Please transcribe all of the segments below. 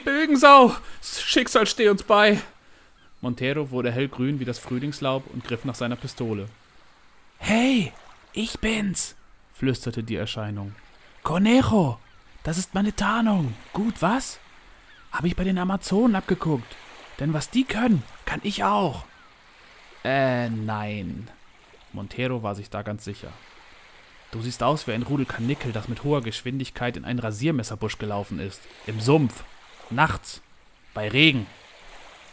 Die Bilgensau! Schicksal steh uns bei! Montero wurde hellgrün wie das Frühlingslaub und griff nach seiner Pistole. Hey, ich bin's, flüsterte die Erscheinung. Conejo, das ist meine Tarnung. Gut, was? Habe ich bei den Amazonen abgeguckt. Denn was die können, kann ich auch. Äh, nein. Montero war sich da ganz sicher. Du siehst aus wie ein Rudel Kanickel, das mit hoher Geschwindigkeit in einen Rasiermesserbusch gelaufen ist. Im Sumpf. Nachts. Bei Regen.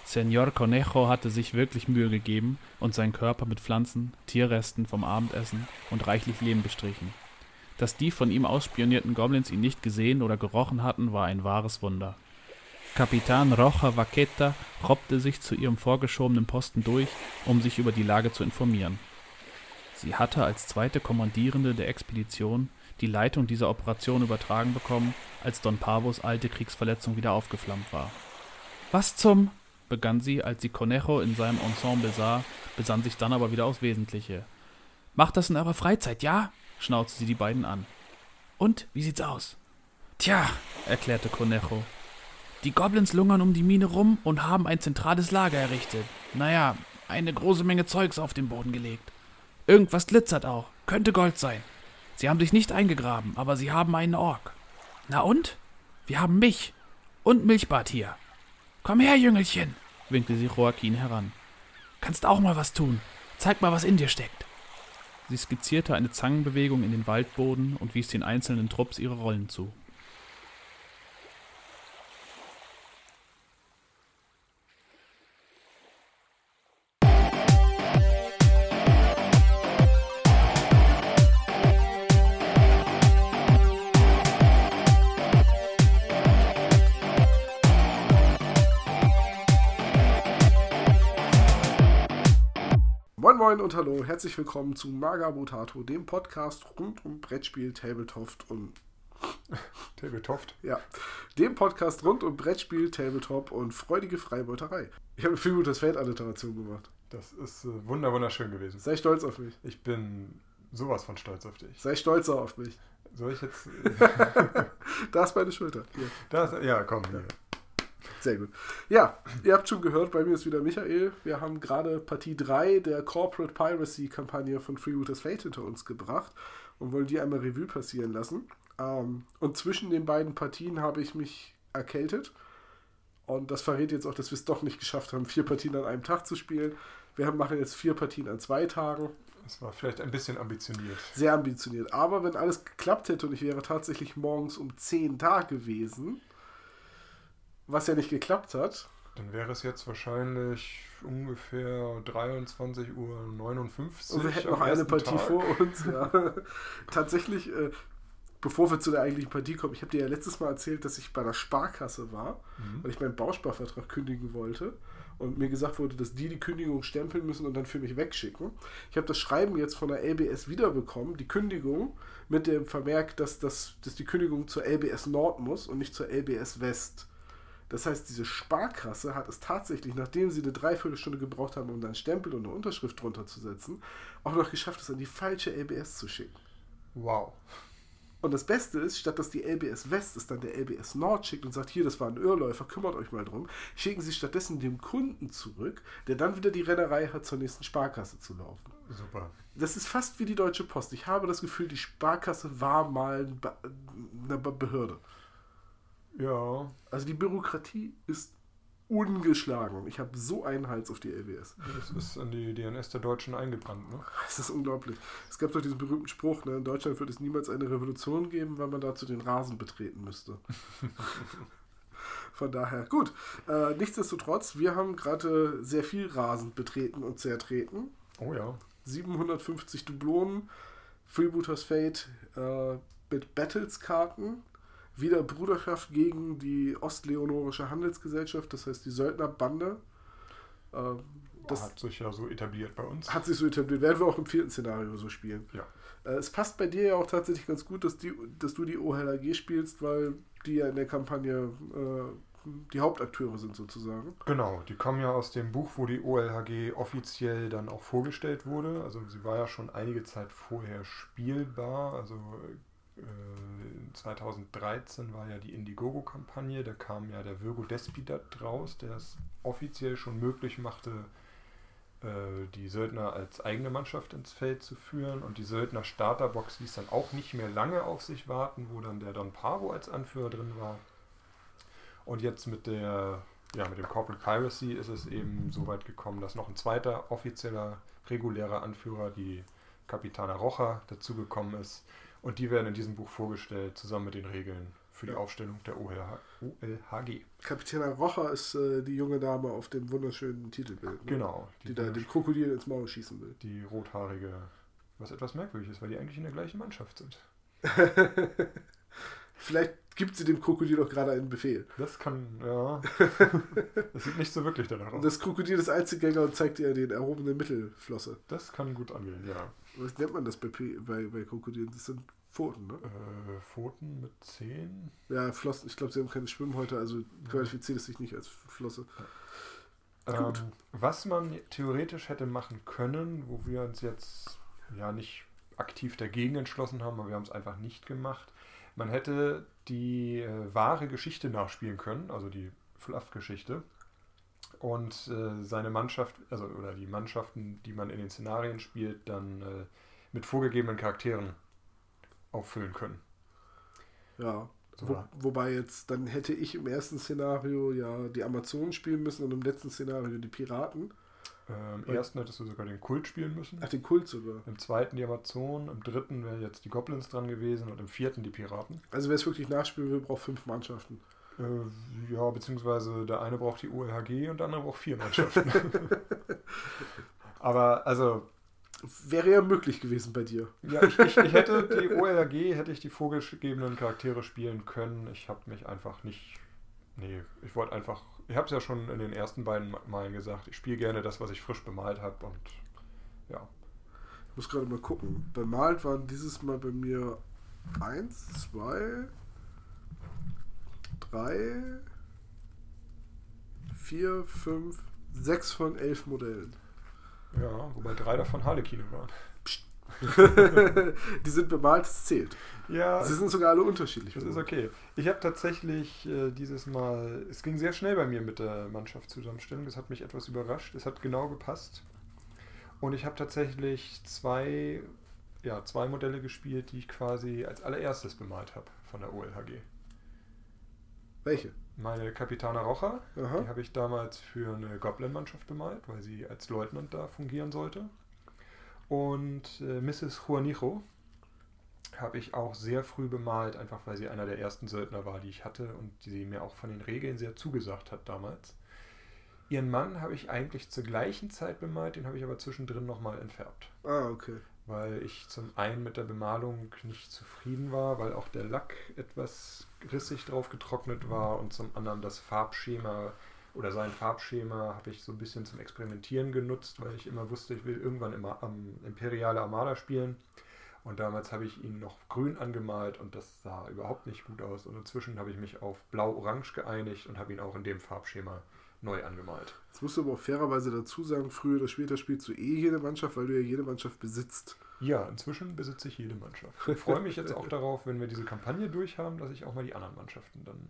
Senor Conejo hatte sich wirklich Mühe gegeben und seinen Körper mit Pflanzen, Tierresten vom Abendessen und reichlich Lehm bestrichen. Dass die von ihm ausspionierten Goblins ihn nicht gesehen oder gerochen hatten, war ein wahres Wunder. Kapitan Rocha Vaqueta robbte sich zu ihrem vorgeschobenen Posten durch, um sich über die Lage zu informieren. Sie hatte als zweite Kommandierende der Expedition die Leitung dieser Operation übertragen bekommen, als Don Pavos alte Kriegsverletzung wieder aufgeflammt war. Was zum? begann sie, als sie Conejo in seinem Ensemble sah, besann sich dann aber wieder aufs Wesentliche. Macht das in eurer Freizeit, ja? schnauzte sie die beiden an. Und, wie sieht's aus? Tja, erklärte Conejo. Die Goblins lungern um die Mine rum und haben ein zentrales Lager errichtet. Naja, eine große Menge Zeugs auf den Boden gelegt. Irgendwas glitzert auch. Könnte Gold sein. Sie haben sich nicht eingegraben, aber sie haben einen Ork. Na und? Wir haben mich. Und Milchbart hier. Komm her, Jüngelchen, winkte sie Joaquin heran. Kannst auch mal was tun. Zeig mal, was in dir steckt. Sie skizzierte eine Zangenbewegung in den Waldboden und wies den einzelnen Trupps ihre Rollen zu. Moin und hallo, herzlich willkommen zu Magabotato, dem Podcast rund um Brettspiel, Tabletop und Tabletop? Ja, dem Podcast rund um Brettspiel, Tabletop und freudige Freibeuterei. Ich habe eine viel gutes Feld-Alliteration gemacht. Das ist äh, wunder wunderschön gewesen. Sei stolz auf mich. Ich bin sowas von stolz auf dich. Sei stolzer auf mich. Soll ich jetzt... da ist meine Schulter. Hier. Das, ja, komm. Ja. Sehr gut. Ja, ihr habt schon gehört, bei mir ist wieder Michael. Wir haben gerade Partie 3 der Corporate Piracy-Kampagne von Freebooters Fate hinter uns gebracht und wollen die einmal Revue passieren lassen. Ähm, und zwischen den beiden Partien habe ich mich erkältet. Und das verrät jetzt auch, dass wir es doch nicht geschafft haben, vier Partien an einem Tag zu spielen. Wir machen jetzt vier Partien an zwei Tagen. Das war vielleicht ein bisschen ambitioniert. Sehr ambitioniert. Aber wenn alles geklappt hätte und ich wäre tatsächlich morgens um 10 da gewesen, was ja nicht geklappt hat. Dann wäre es jetzt wahrscheinlich ungefähr 23.59 Uhr. Und wir hätten noch eine Partie Tag. vor uns. Ja. Tatsächlich, äh, bevor wir zu der eigentlichen Partie kommen, ich habe dir ja letztes Mal erzählt, dass ich bei der Sparkasse war, mhm. weil ich meinen Bausparvertrag kündigen wollte. Und mir gesagt wurde, dass die die Kündigung stempeln müssen und dann für mich wegschicken. Ich habe das Schreiben jetzt von der LBS wiederbekommen, die Kündigung, mit dem Vermerk, dass, das, dass die Kündigung zur LBS Nord muss und nicht zur LBS West. Das heißt, diese Sparkasse hat es tatsächlich, nachdem sie eine Dreiviertelstunde gebraucht haben, um dann Stempel und eine Unterschrift drunter zu setzen, auch noch geschafft, es an die falsche LBS zu schicken. Wow. Und das Beste ist, statt dass die LBS West es dann der LBS Nord schickt und sagt, hier, das war ein Irrläufer, kümmert euch mal drum, schicken sie stattdessen dem Kunden zurück, der dann wieder die Rennerei hat, zur nächsten Sparkasse zu laufen. Super. Das ist fast wie die Deutsche Post. Ich habe das Gefühl, die Sparkasse war mal eine Behörde. Ja. Also die Bürokratie ist ungeschlagen. Ich habe so einen Hals auf die LWS. Das ist an die DNS der Deutschen eingebrannt, ne? Das ist unglaublich. Es gab doch diesen berühmten Spruch, ne? in Deutschland wird es niemals eine Revolution geben, weil man dazu den Rasen betreten müsste. Von daher, gut. Äh, nichtsdestotrotz, wir haben gerade sehr viel Rasen betreten und zertreten. Oh ja. 750 Dublonen, Freebooters Fate äh, mit Battles-Karten, wieder Bruderschaft gegen die Ostleonorische Handelsgesellschaft, das heißt die Söldnerbande. Äh, das hat sich ja so etabliert bei uns. Hat sich so etabliert. Werden wir auch im vierten Szenario so spielen. Ja. Äh, es passt bei dir ja auch tatsächlich ganz gut, dass, die, dass du die OHLAG spielst, weil die ja in der Kampagne äh, die Hauptakteure sind sozusagen. Genau, die kommen ja aus dem Buch, wo die OLHG offiziell dann auch vorgestellt wurde. Also sie war ja schon einige Zeit vorher spielbar. Also 2013 war ja die Indiegogo-Kampagne, da kam ja der Virgo Despidat raus, der es offiziell schon möglich machte, äh, die Söldner als eigene Mannschaft ins Feld zu führen und die Söldner Starterbox ließ dann auch nicht mehr lange auf sich warten, wo dann der Don Pavo als Anführer drin war. Und jetzt mit der ja, mit dem Corporate Piracy ist es eben so weit gekommen, dass noch ein zweiter offizieller, regulärer Anführer, die Capitana Rocha, dazugekommen ist. Und die werden in diesem Buch vorgestellt, zusammen mit den Regeln für die Aufstellung der OLH, OLHG. Kapitän Rocha ist äh, die junge Dame auf dem wunderschönen Titelbild. Ne? Genau. Die, die da dem Krokodil ins Maul schießen will. Die rothaarige, was etwas merkwürdig ist, weil die eigentlich in der gleichen Mannschaft sind. Vielleicht gibt sie dem Krokodil doch gerade einen Befehl. Das kann, ja. das sieht nicht so wirklich danach aus. Das Krokodil ist Einzelgänger und zeigt ihr den erhobenen Mittelflosse. Das kann gut angehen, ja. Was nennt man das bei, bei, bei Krokodilen? Das sind Pfoten, ne? Äh, Pfoten mit Zehen? Ja, Flossen. Ich glaube, sie haben keine Schwimmhäute, also qualifiziert es sich nicht als Flosse. Ähm, was man theoretisch hätte machen können, wo wir uns jetzt ja nicht aktiv dagegen entschlossen haben, aber wir haben es einfach nicht gemacht. Man hätte die äh, wahre Geschichte nachspielen können, also die Fluff-Geschichte. Und äh, seine Mannschaft, also oder die Mannschaften, die man in den Szenarien spielt, dann äh, mit vorgegebenen Charakteren auffüllen können. Ja. So. Wo, wobei jetzt, dann hätte ich im ersten Szenario ja die Amazonen spielen müssen und im letzten Szenario die Piraten. Äh, Im ersten hättest du sogar den Kult spielen müssen. Ach, den Kult sogar. Im zweiten die Amazonen, im dritten wären jetzt die Goblins dran gewesen und im vierten die Piraten. Also wer es wirklich nachspielen will, braucht fünf Mannschaften. Äh, ja, beziehungsweise der eine braucht die OLHG und der andere braucht vier Mannschaften. Aber also Wäre ja möglich gewesen bei dir. Ja, ich, ich, ich hätte die OLRG, hätte ich die vorgegebenen Charaktere spielen können. Ich habe mich einfach nicht. Nee, ich wollte einfach. Ich habe es ja schon in den ersten beiden Malen gesagt. Ich spiele gerne das, was ich frisch bemalt habe und ja. Ich muss gerade mal gucken. Bemalt waren dieses Mal bei mir eins, zwei, drei, vier, fünf, sechs von elf Modellen. Ja, wobei drei davon Harlekine waren. die sind bemalt, es zählt. Ja. Sie sind sogar alle unterschiedlich. Das ist okay. Ich habe tatsächlich äh, dieses Mal, es ging sehr schnell bei mir mit der Mannschaftszusammenstellung. Das hat mich etwas überrascht. Es hat genau gepasst. Und ich habe tatsächlich zwei, ja, zwei Modelle gespielt, die ich quasi als allererstes bemalt habe von der OLHG. Welche? Meine Capitana Rocha, Aha. die habe ich damals für eine Goblin-Mannschaft bemalt, weil sie als Leutnant da fungieren sollte. Und äh, Mrs. Juanijo habe ich auch sehr früh bemalt, einfach weil sie einer der ersten Söldner war, die ich hatte und die sie mir auch von den Regeln sehr zugesagt hat damals. Ihren Mann habe ich eigentlich zur gleichen Zeit bemalt, den habe ich aber zwischendrin nochmal entfärbt. Ah, okay weil ich zum einen mit der Bemalung nicht zufrieden war, weil auch der Lack etwas rissig drauf getrocknet war und zum anderen das Farbschema oder sein Farbschema habe ich so ein bisschen zum Experimentieren genutzt, weil ich immer wusste, ich will irgendwann immer am Imperiale Armada spielen. Und damals habe ich ihn noch grün angemalt und das sah überhaupt nicht gut aus. Und inzwischen habe ich mich auf blau-orange geeinigt und habe ihn auch in dem Farbschema neu angemalt. Jetzt musst du aber auch fairerweise dazu sagen, früher oder später spielst du eh jede Mannschaft, weil du ja jede Mannschaft besitzt. Ja, inzwischen besitze ich jede Mannschaft. Ich freue mich jetzt auch darauf, wenn wir diese Kampagne durch haben, dass ich auch mal die anderen Mannschaften dann.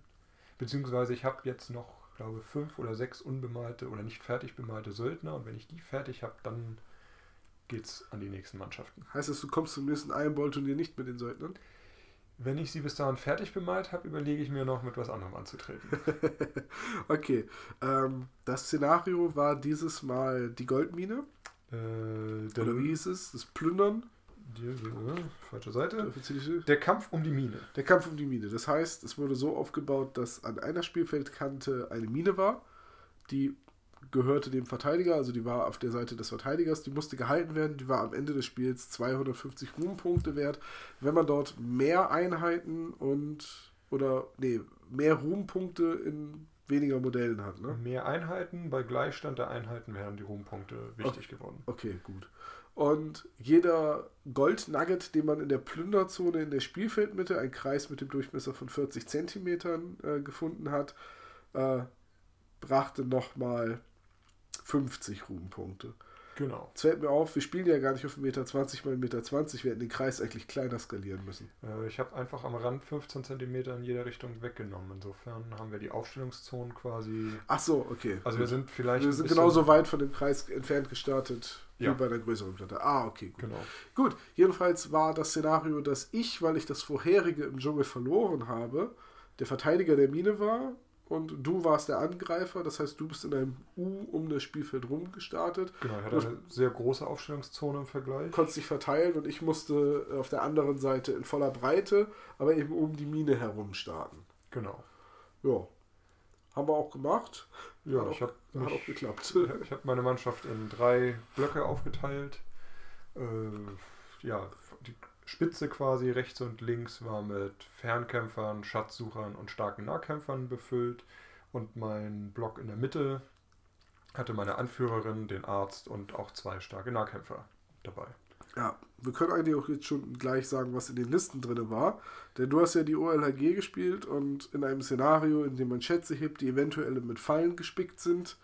Beziehungsweise ich habe jetzt noch, glaube fünf oder sechs unbemalte oder nicht fertig bemalte Söldner und wenn ich die fertig habe, dann geht's an die nächsten Mannschaften. Heißt das, du kommst zum nächsten Iron Ball Turnier nicht mit den Söldnern? Wenn ich sie bis dahin fertig bemalt habe, überlege ich mir noch, mit was anderem anzutreten. okay. Ähm, das Szenario war dieses Mal die Goldmine. Äh, Oder wie hieß es? Das Plündern. Die, äh, falsche Seite. Der Kampf um die Mine. Der Kampf um die Mine. Das heißt, es wurde so aufgebaut, dass an einer Spielfeldkante eine Mine war, die gehörte dem Verteidiger, also die war auf der Seite des Verteidigers, die musste gehalten werden, die war am Ende des Spiels 250 Ruhmpunkte wert. Wenn man dort mehr Einheiten und oder nee, mehr Ruhmpunkte in weniger Modellen hat, ne? Mehr Einheiten, bei Gleichstand der Einheiten wären die Ruhmpunkte wichtig okay. geworden. Okay, gut. Und jeder Goldnugget, den man in der Plünderzone in der Spielfeldmitte, ein Kreis mit dem Durchmesser von 40 Zentimetern äh, gefunden hat, äh, brachte nochmal 50 Ruhmpunkte. Genau. Es fällt mir auf, wir spielen ja gar nicht auf 1,20 Meter mal 1,20 Meter. Wir hätten den Kreis eigentlich kleiner skalieren müssen. Äh, ich habe einfach am Rand 15 cm in jede Richtung weggenommen. Insofern haben wir die Aufstellungszonen quasi. Ach so, okay. Also wir sind vielleicht. Wir sind genauso weit von dem Kreis entfernt gestartet Ja. wie bei einer größeren Platte. Ah, okay, gut. Genau. Gut, jedenfalls war das Szenario, dass ich, weil ich das vorherige im Dschungel verloren habe, der Verteidiger der Mine war und du warst der Angreifer. Das heißt, du bist in einem U um das Spielfeld rum gestartet, Genau, ich hatte eine sehr große Aufstellungszone im Vergleich. konntest dich verteilen und ich musste auf der anderen Seite in voller Breite, aber eben um die Mine herum starten. Genau. Ja, haben wir auch gemacht. Ja, hat ich habe auch, hat auch geklappt. ich habe meine Mannschaft in drei Blöcke aufgeteilt. Äh, ja, die Spitze quasi rechts und links war mit Fernkämpfern, Schatzsuchern und starken Nahkämpfern befüllt. Und mein Block in der Mitte hatte meine Anführerin, den Arzt und auch zwei starke Nahkämpfer dabei. Ja, wir können eigentlich auch jetzt schon gleich sagen, was in den Listen drin war. Denn du hast ja die OLHG gespielt und in einem Szenario, in dem man Schätze hebt, die eventuell mit Fallen gespickt sind,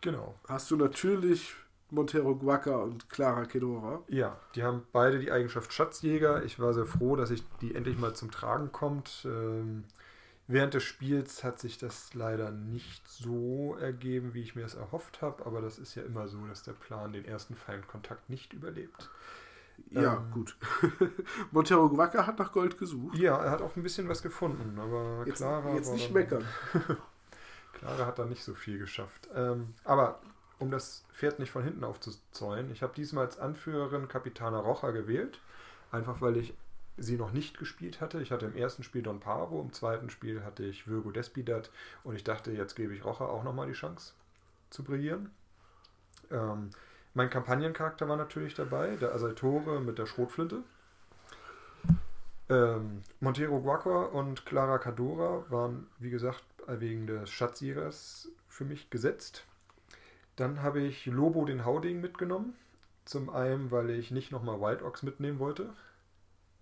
Genau. hast du natürlich Montero Guaca und Clara Kedora. Ja, die haben beide die Eigenschaft Schatzjäger. Ich war sehr froh, dass ich die endlich mal zum Tragen kommt. Ähm, während des Spiels hat sich das leider nicht so ergeben, wie ich mir es erhofft habe, aber das ist ja immer so, dass der Plan den ersten Feindkontakt nicht überlebt. Ja, Ähm. gut. Montero Guaca hat nach Gold gesucht. Ja, er hat auch ein bisschen was gefunden, aber Jetzt, Clara jetzt nicht meckern. Clara hat da nicht so viel geschafft. Ähm, aber um das Pferd nicht von hinten aufzuzäunen, ich habe diesmal als Anführerin Capitana Rocha gewählt. Einfach weil ich sie noch nicht gespielt hatte. Ich hatte im ersten Spiel Don Paro, im zweiten Spiel hatte ich Virgo Despidat und ich dachte, jetzt gebe ich Rocha auch nochmal die Chance zu brillieren. Ähm, mein Kampagnencharakter war natürlich dabei, der Asaltore mit der Schrotflinte. Ähm, Montero Guacor und Clara Cadora waren, wie gesagt, wegen des Schatzjägers für mich gesetzt. Dann habe ich Lobo den Hauding mitgenommen. Zum einen, weil ich nicht nochmal Wild Ox mitnehmen wollte,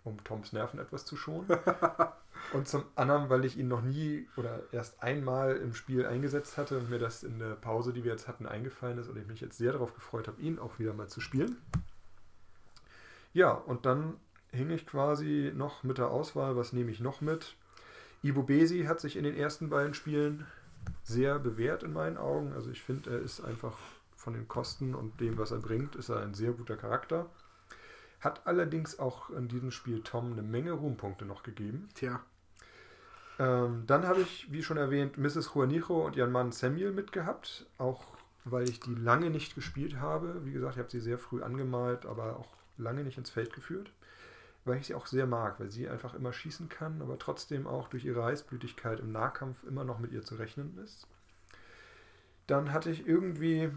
um Toms Nerven etwas zu schonen. und zum anderen, weil ich ihn noch nie oder erst einmal im Spiel eingesetzt hatte und mir das in der Pause, die wir jetzt hatten, eingefallen ist und ich mich jetzt sehr darauf gefreut habe, ihn auch wieder mal zu spielen. Ja, und dann hing ich quasi noch mit der Auswahl, was nehme ich noch mit? Ibo Besi hat sich in den ersten beiden Spielen sehr bewährt in meinen Augen. Also ich finde, er ist einfach von den Kosten und dem, was er bringt, ist er ein sehr guter Charakter. Hat allerdings auch in diesem Spiel Tom eine Menge Ruhmpunkte noch gegeben. Tja, Ähm, dann habe ich, wie schon erwähnt, Mrs. Juanijo und ihren Mann Samuel mitgehabt. Auch weil ich die lange nicht gespielt habe. Wie gesagt, ich habe sie sehr früh angemalt, aber auch lange nicht ins Feld geführt. Weil ich sie auch sehr mag, weil sie einfach immer schießen kann, aber trotzdem auch durch ihre Heißblütigkeit im Nahkampf immer noch mit ihr zu rechnen ist. Dann hatte ich irgendwie,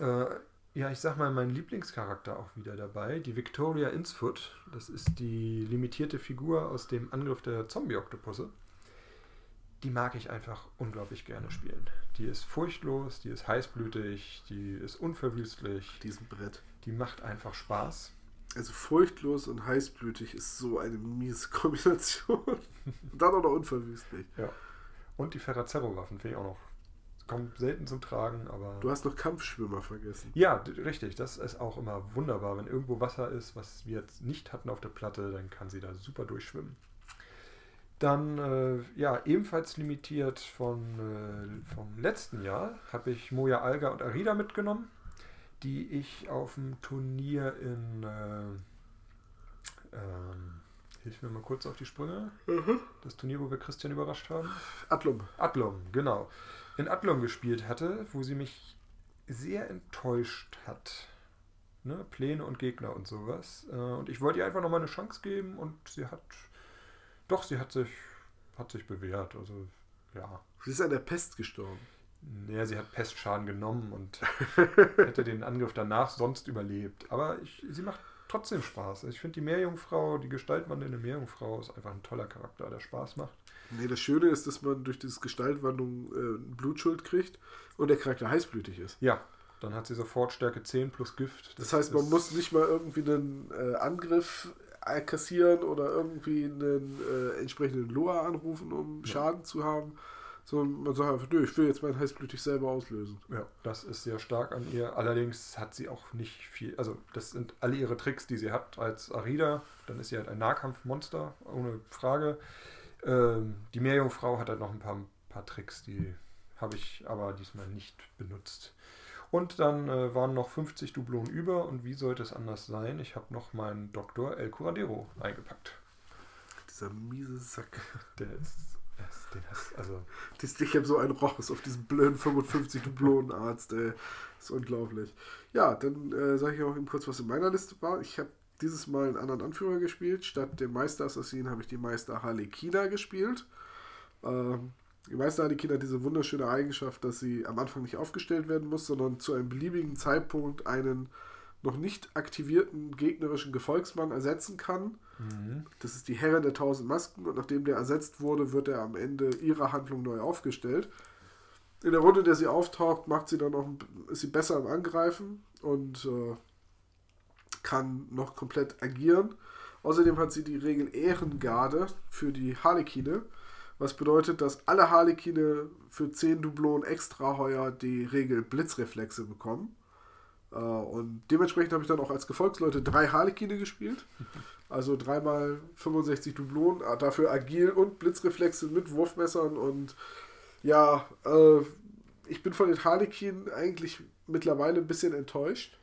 äh, ja, ich sag mal, meinen Lieblingscharakter auch wieder dabei, die Victoria Insfoot. Das ist die limitierte Figur aus dem Angriff der Zombie-Oktopusse. Die mag ich einfach unglaublich gerne spielen. Die ist furchtlos, die ist heißblütig, die ist unverwüstlich, diesen Brett. die macht einfach Spaß. Also furchtlos und heißblütig ist so eine miese Kombination. Und dann auch noch unverwüstlich. Und die Ferrazero-Waffen finde ich auch noch. Kommen selten zum Tragen, aber. Du hast noch Kampfschwimmer vergessen. Ja, richtig. Das ist auch immer wunderbar. Wenn irgendwo Wasser ist, was wir jetzt nicht hatten auf der Platte, dann kann sie da super durchschwimmen. Dann, äh, ja, ebenfalls limitiert von, äh, vom letzten Jahr habe ich Moja Alga und Arida mitgenommen, die ich auf dem Turnier in. Äh, ähm, hilf mir mal kurz auf die Sprünge. Das Turnier, wo wir Christian überrascht haben. Atlum. Adlom, genau. In Adlom gespielt hatte, wo sie mich sehr enttäuscht hat. Ne? Pläne und Gegner und sowas. Äh, Und ich wollte ihr einfach nochmal eine Chance geben und sie hat, doch, sie hat sich, hat sich bewährt. Also, ja. Sie ist an der Pest gestorben. Naja, sie hat Pestschaden genommen und hätte den Angriff danach sonst überlebt. Aber ich, sie macht trotzdem Spaß. Ich finde die Meerjungfrau, die gestaltwandelnde Meerjungfrau ist einfach ein toller Charakter, der Spaß macht. Nee, das Schöne ist, dass man durch diese Gestaltwandlung äh, Blutschuld kriegt und der Charakter heißblütig ist. Ja, dann hat sie sofort Stärke 10 plus Gift. Das heißt, man muss nicht mal irgendwie einen äh, Angriff äh, kassieren oder irgendwie einen äh, entsprechenden Loa anrufen, um Ja. Schaden zu haben, sondern man sagt einfach, nö, ich will jetzt mein heißblütig selber auslösen. Ja, das ist sehr stark an ihr. Allerdings hat sie auch nicht viel, also das sind alle ihre Tricks, die sie hat als Arida. Dann ist sie halt ein Nahkampfmonster, ohne Frage. Ähm, die Meerjungfrau hat halt noch ein paar, paar Tricks, die habe ich aber diesmal nicht benutzt. Und dann äh, waren noch 50 Dublonen über und wie sollte es anders sein? Ich habe noch meinen Dr. El Curadero eingepackt. Dieser miese Sack. Der ist den hast, also ich habe so einen Rochus auf diesen blöden 55 Dublonenarzt, ey. Das ist unglaublich. Ja, dann äh, sage ich auch eben kurz, was in meiner Liste war. Ich habe dieses Mal einen anderen Anführer gespielt. Statt dem Meister Assassin habe ich die Meister Harlekina gespielt. Ähm, die Meister Harlekina hat diese wunderschöne Eigenschaft, dass sie am Anfang nicht aufgestellt werden muss, sondern zu einem beliebigen Zeitpunkt einen noch nicht aktivierten gegnerischen Gefolgsmann ersetzen kann. Das ist die Herrin der tausend Masken und nachdem der ersetzt wurde, wird er am Ende ihrer Handlung neu aufgestellt. In der Runde, in der sie auftaucht, macht sie dann noch, ist sie besser im Angreifen und äh, kann noch komplett agieren. Außerdem hat sie die Regel Ehrengarde für die Harlekine, was bedeutet, dass alle Harlekine für 10 Dublonen extra heuer die Regel Blitzreflexe bekommen. Äh, und dementsprechend habe ich dann auch als Gefolgsleute drei Harlekine gespielt. Also dreimal 65 Dublonen, äh, dafür agil und Blitzreflexe mit Wurfmessern. Und ja, äh, ich bin von den Harlekinen eigentlich mittlerweile ein bisschen enttäuscht,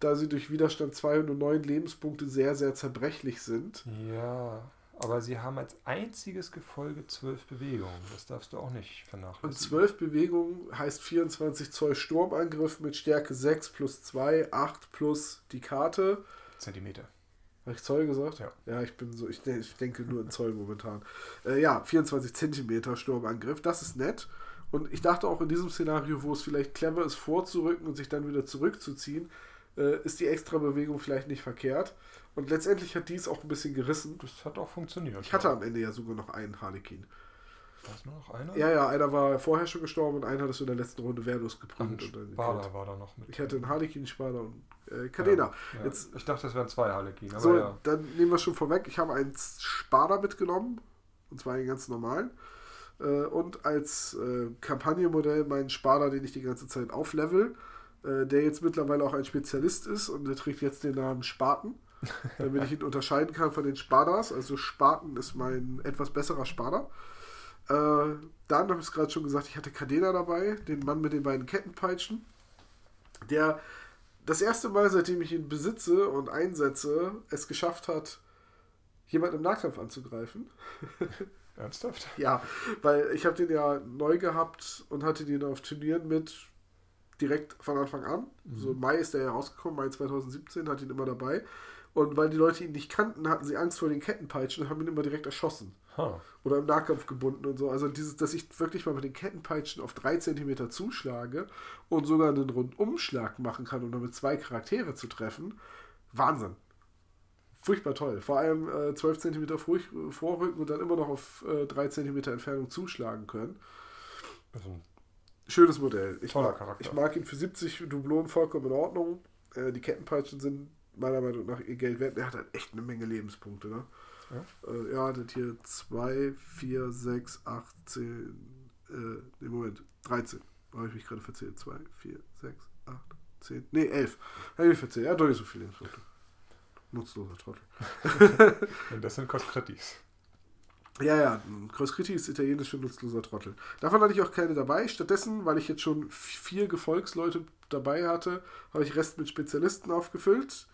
da sie durch Widerstand 209 Lebenspunkte sehr, sehr zerbrechlich sind. Ja. Aber sie haben als einziges Gefolge zwölf Bewegungen. Das darfst du auch nicht vernachlässigen. Und zwölf Bewegungen heißt 24 Zoll Sturmangriff mit Stärke 6 plus 2, 8 plus die Karte. Zentimeter. Habe ich Zoll gesagt? Ja. Ja, ich bin so, ich, ich denke nur in Zoll momentan. Äh, ja, 24 Zentimeter Sturmangriff, das ist nett. Und ich dachte auch in diesem Szenario, wo es vielleicht clever ist, vorzurücken und sich dann wieder zurückzuziehen, äh, ist die extra Bewegung vielleicht nicht verkehrt. Und letztendlich hat dies auch ein bisschen gerissen. Das hat auch funktioniert. Ich hatte am Ende ja sogar noch einen Harlekin. War es nur noch einer? Ja, ja, einer war vorher schon gestorben und einer hat es in der letzten Runde wehrlos gebrannt. Und Spada war da noch mit. Ich hatte einen Harlekin, Spada und äh, Cadena. Ja, ja. Jetzt, ich dachte, es wären zwei Harlekin. so, ja. dann nehmen wir schon vorweg. Ich habe einen Spada mitgenommen. Und zwar einen ganz normalen. Äh, und als äh, Kampagnenmodell meinen Spada, den ich die ganze Zeit auflevel. Äh, der jetzt mittlerweile auch ein Spezialist ist und der trägt jetzt den Namen Spaten damit ich ihn unterscheiden kann von den Spadas. Also Spaten ist mein etwas besserer Spader. Äh, dann habe ich es gerade schon gesagt, ich hatte Cadena dabei, den Mann mit den beiden Kettenpeitschen, der das erste Mal, seitdem ich ihn besitze und einsetze, es geschafft hat, jemanden im Nahkampf anzugreifen. Ernsthaft? ja, weil ich habe den ja neu gehabt und hatte den auf Turnieren mit direkt von Anfang an. Mhm. So Mai ist der ja rausgekommen, Mai 2017, hat ihn immer dabei. Und weil die Leute ihn nicht kannten, hatten sie Angst vor den Kettenpeitschen und haben ihn immer direkt erschossen. Huh. Oder im Nahkampf gebunden und so. Also dieses, dass ich wirklich mal mit den Kettenpeitschen auf drei Zentimeter zuschlage und sogar einen Rundumschlag machen kann, um damit zwei Charaktere zu treffen. Wahnsinn. Furchtbar toll. Vor allem äh, 12 cm vorrücken und dann immer noch auf äh, 3 cm Entfernung zuschlagen können. Also Schönes Modell. Ich mag, Charakter. Ich mag ihn für 70 Dublonen vollkommen in Ordnung. Äh, die Kettenpeitschen sind meiner Meinung nach ihr Geld wert. Er hat halt echt eine Menge Lebenspunkte. Ne? Ja, äh, ja hat hier 2, 4, 6, 8, 10, äh, nee, Moment, 13. Habe ich mich gerade verzählt. 2, 4, 6, 8, 10, nee, 11. Habe ich mich verzählt. Er hat doch nicht so viele Lebenspunkte. Nutzloser Trottel. Und das sind Kostkritis. Ja, ja, Crosscritti ist italienisch für nutzloser Trottel. Davon hatte ich auch keine dabei. Stattdessen, weil ich jetzt schon vier Gefolgsleute dabei hatte, habe ich Rest mit Spezialisten aufgefüllt.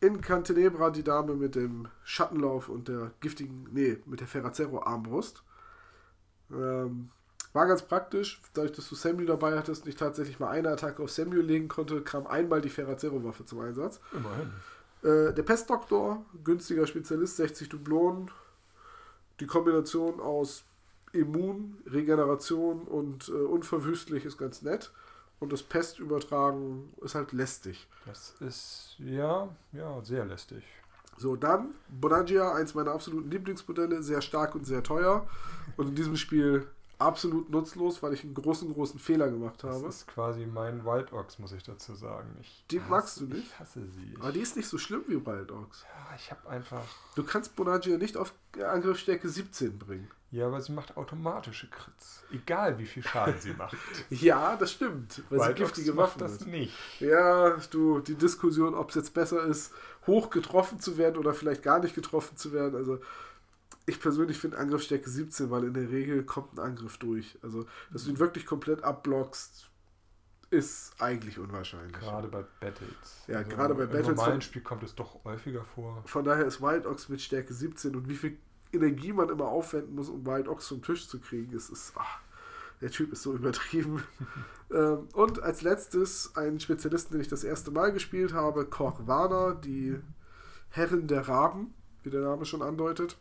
In Cantenebra die Dame mit dem Schattenlauf und der giftigen, nee, mit der Ferrazero-Armbrust. Ähm, war ganz praktisch, dadurch, dass du Samuel dabei hattest und ich tatsächlich mal eine Attacke auf Samuel legen konnte, kam einmal die Ferrazero-Waffe zum Einsatz. Immerhin. Äh, der Pestdoktor, günstiger Spezialist, 60 Dublonen, die Kombination aus Immun, Regeneration und äh, unverwüstlich ist ganz nett. Und das Pestübertragen ist halt lästig. Das ist, ja, ja, sehr lästig. So, dann Bonangia, eins meiner absoluten Lieblingsmodelle, sehr stark und sehr teuer. Und in diesem Spiel absolut nutzlos, weil ich einen großen, großen Fehler gemacht habe. Das ist quasi mein Wild Ox, muss ich dazu sagen. Ich die hasse, magst du nicht? Ich hasse sie. Aber die ist nicht so schlimm wie Wild Ox. Ja, ich habe einfach... Du kannst Bonagia nicht auf Angriffsstärke 17 bringen. Ja, aber sie macht automatische Crits. Egal wie viel Schaden sie macht. ja, das stimmt. Weil Wild sie giftige Waffen das hat. nicht. Ja, du, die Diskussion, ob es jetzt besser ist, hoch getroffen zu werden oder vielleicht gar nicht getroffen zu werden. Also ich persönlich finde Angriffsstärke 17, weil in der Regel kommt ein Angriff durch. Also, dass du ihn wirklich komplett abblockst, ist eigentlich unwahrscheinlich. Gerade bei Battles. Ja, also gerade bei Battles. Im normalen Spiel kommt es doch häufiger vor. Von daher ist Wild Ox mit Stärke 17 und wie viel Energie man immer aufwenden muss, um Wild Ox vom Tisch zu kriegen, ist, ist ach, der Typ ist so übertrieben. ähm, und als letztes einen Spezialisten, den ich das erste Mal gespielt habe, Korvana, die Herren der Raben, wie der Name schon andeutet.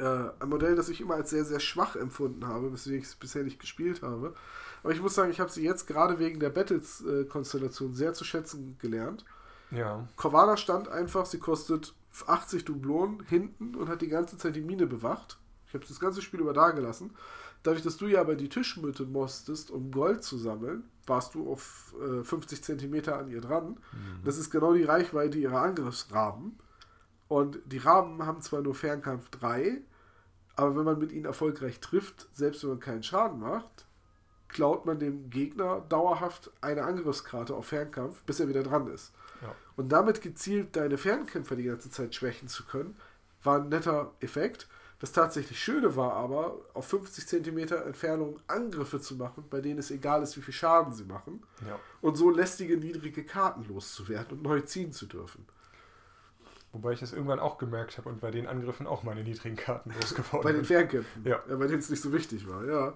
Äh, ein Modell, das ich immer als sehr, sehr schwach empfunden habe, weswegen ich es bisher nicht gespielt habe. Aber ich muss sagen, ich habe sie jetzt gerade wegen der Battles-Konstellation sehr zu schätzen gelernt. Ja. Corvana stand einfach, sie kostet 80 Dublonen hinten und hat die ganze Zeit die Mine bewacht. Ich habe das ganze Spiel über da gelassen. Dadurch, dass du ja aber die Tischmitte musstest, um Gold zu sammeln, warst du auf äh, 50 Zentimeter an ihr dran. Mhm. Das ist genau die Reichweite ihrer Angriffsraben. Und die Raben haben zwar nur Fernkampf 3, aber wenn man mit ihnen erfolgreich trifft, selbst wenn man keinen Schaden macht, klaut man dem Gegner dauerhaft eine Angriffskarte auf Fernkampf, bis er wieder dran ist. Ja. Und damit gezielt deine Fernkämpfer die ganze Zeit schwächen zu können, war ein netter Effekt. Das tatsächlich Schöne war aber, auf 50 cm Entfernung Angriffe zu machen, bei denen es egal ist, wie viel Schaden sie machen. Ja. Und so lästige, niedrige Karten loszuwerden und neu ziehen zu dürfen. Wobei ich das irgendwann auch gemerkt habe und bei den Angriffen auch meine niedrigen Karten losgeworden Bei den Fernkämpfen? Ja. ja bei denen es nicht so wichtig war, ja.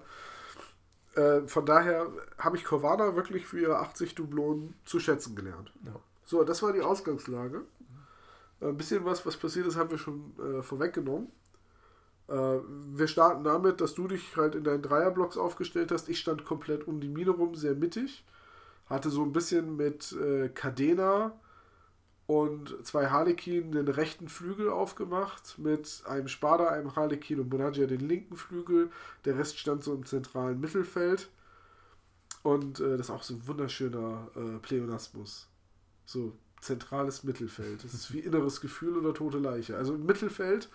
Äh, von daher habe ich Corvana wirklich für ihre 80 Dublonen zu schätzen gelernt. Ja. So, das war die Ausgangslage. Äh, ein bisschen was, was passiert ist, haben wir schon äh, vorweggenommen. Äh, wir starten damit, dass du dich halt in deinen Dreierblocks aufgestellt hast. Ich stand komplett um die Mine rum, sehr mittig. Hatte so ein bisschen mit äh, Cadena, und zwei Harlekin den rechten Flügel aufgemacht, mit einem Spada, einem Harlekin und Bonagia den linken Flügel. Der Rest stand so im zentralen Mittelfeld. Und äh, das ist auch so ein wunderschöner äh, Pleonasmus. So zentrales Mittelfeld. Das ist wie inneres Gefühl oder tote Leiche. Also im Mittelfeld,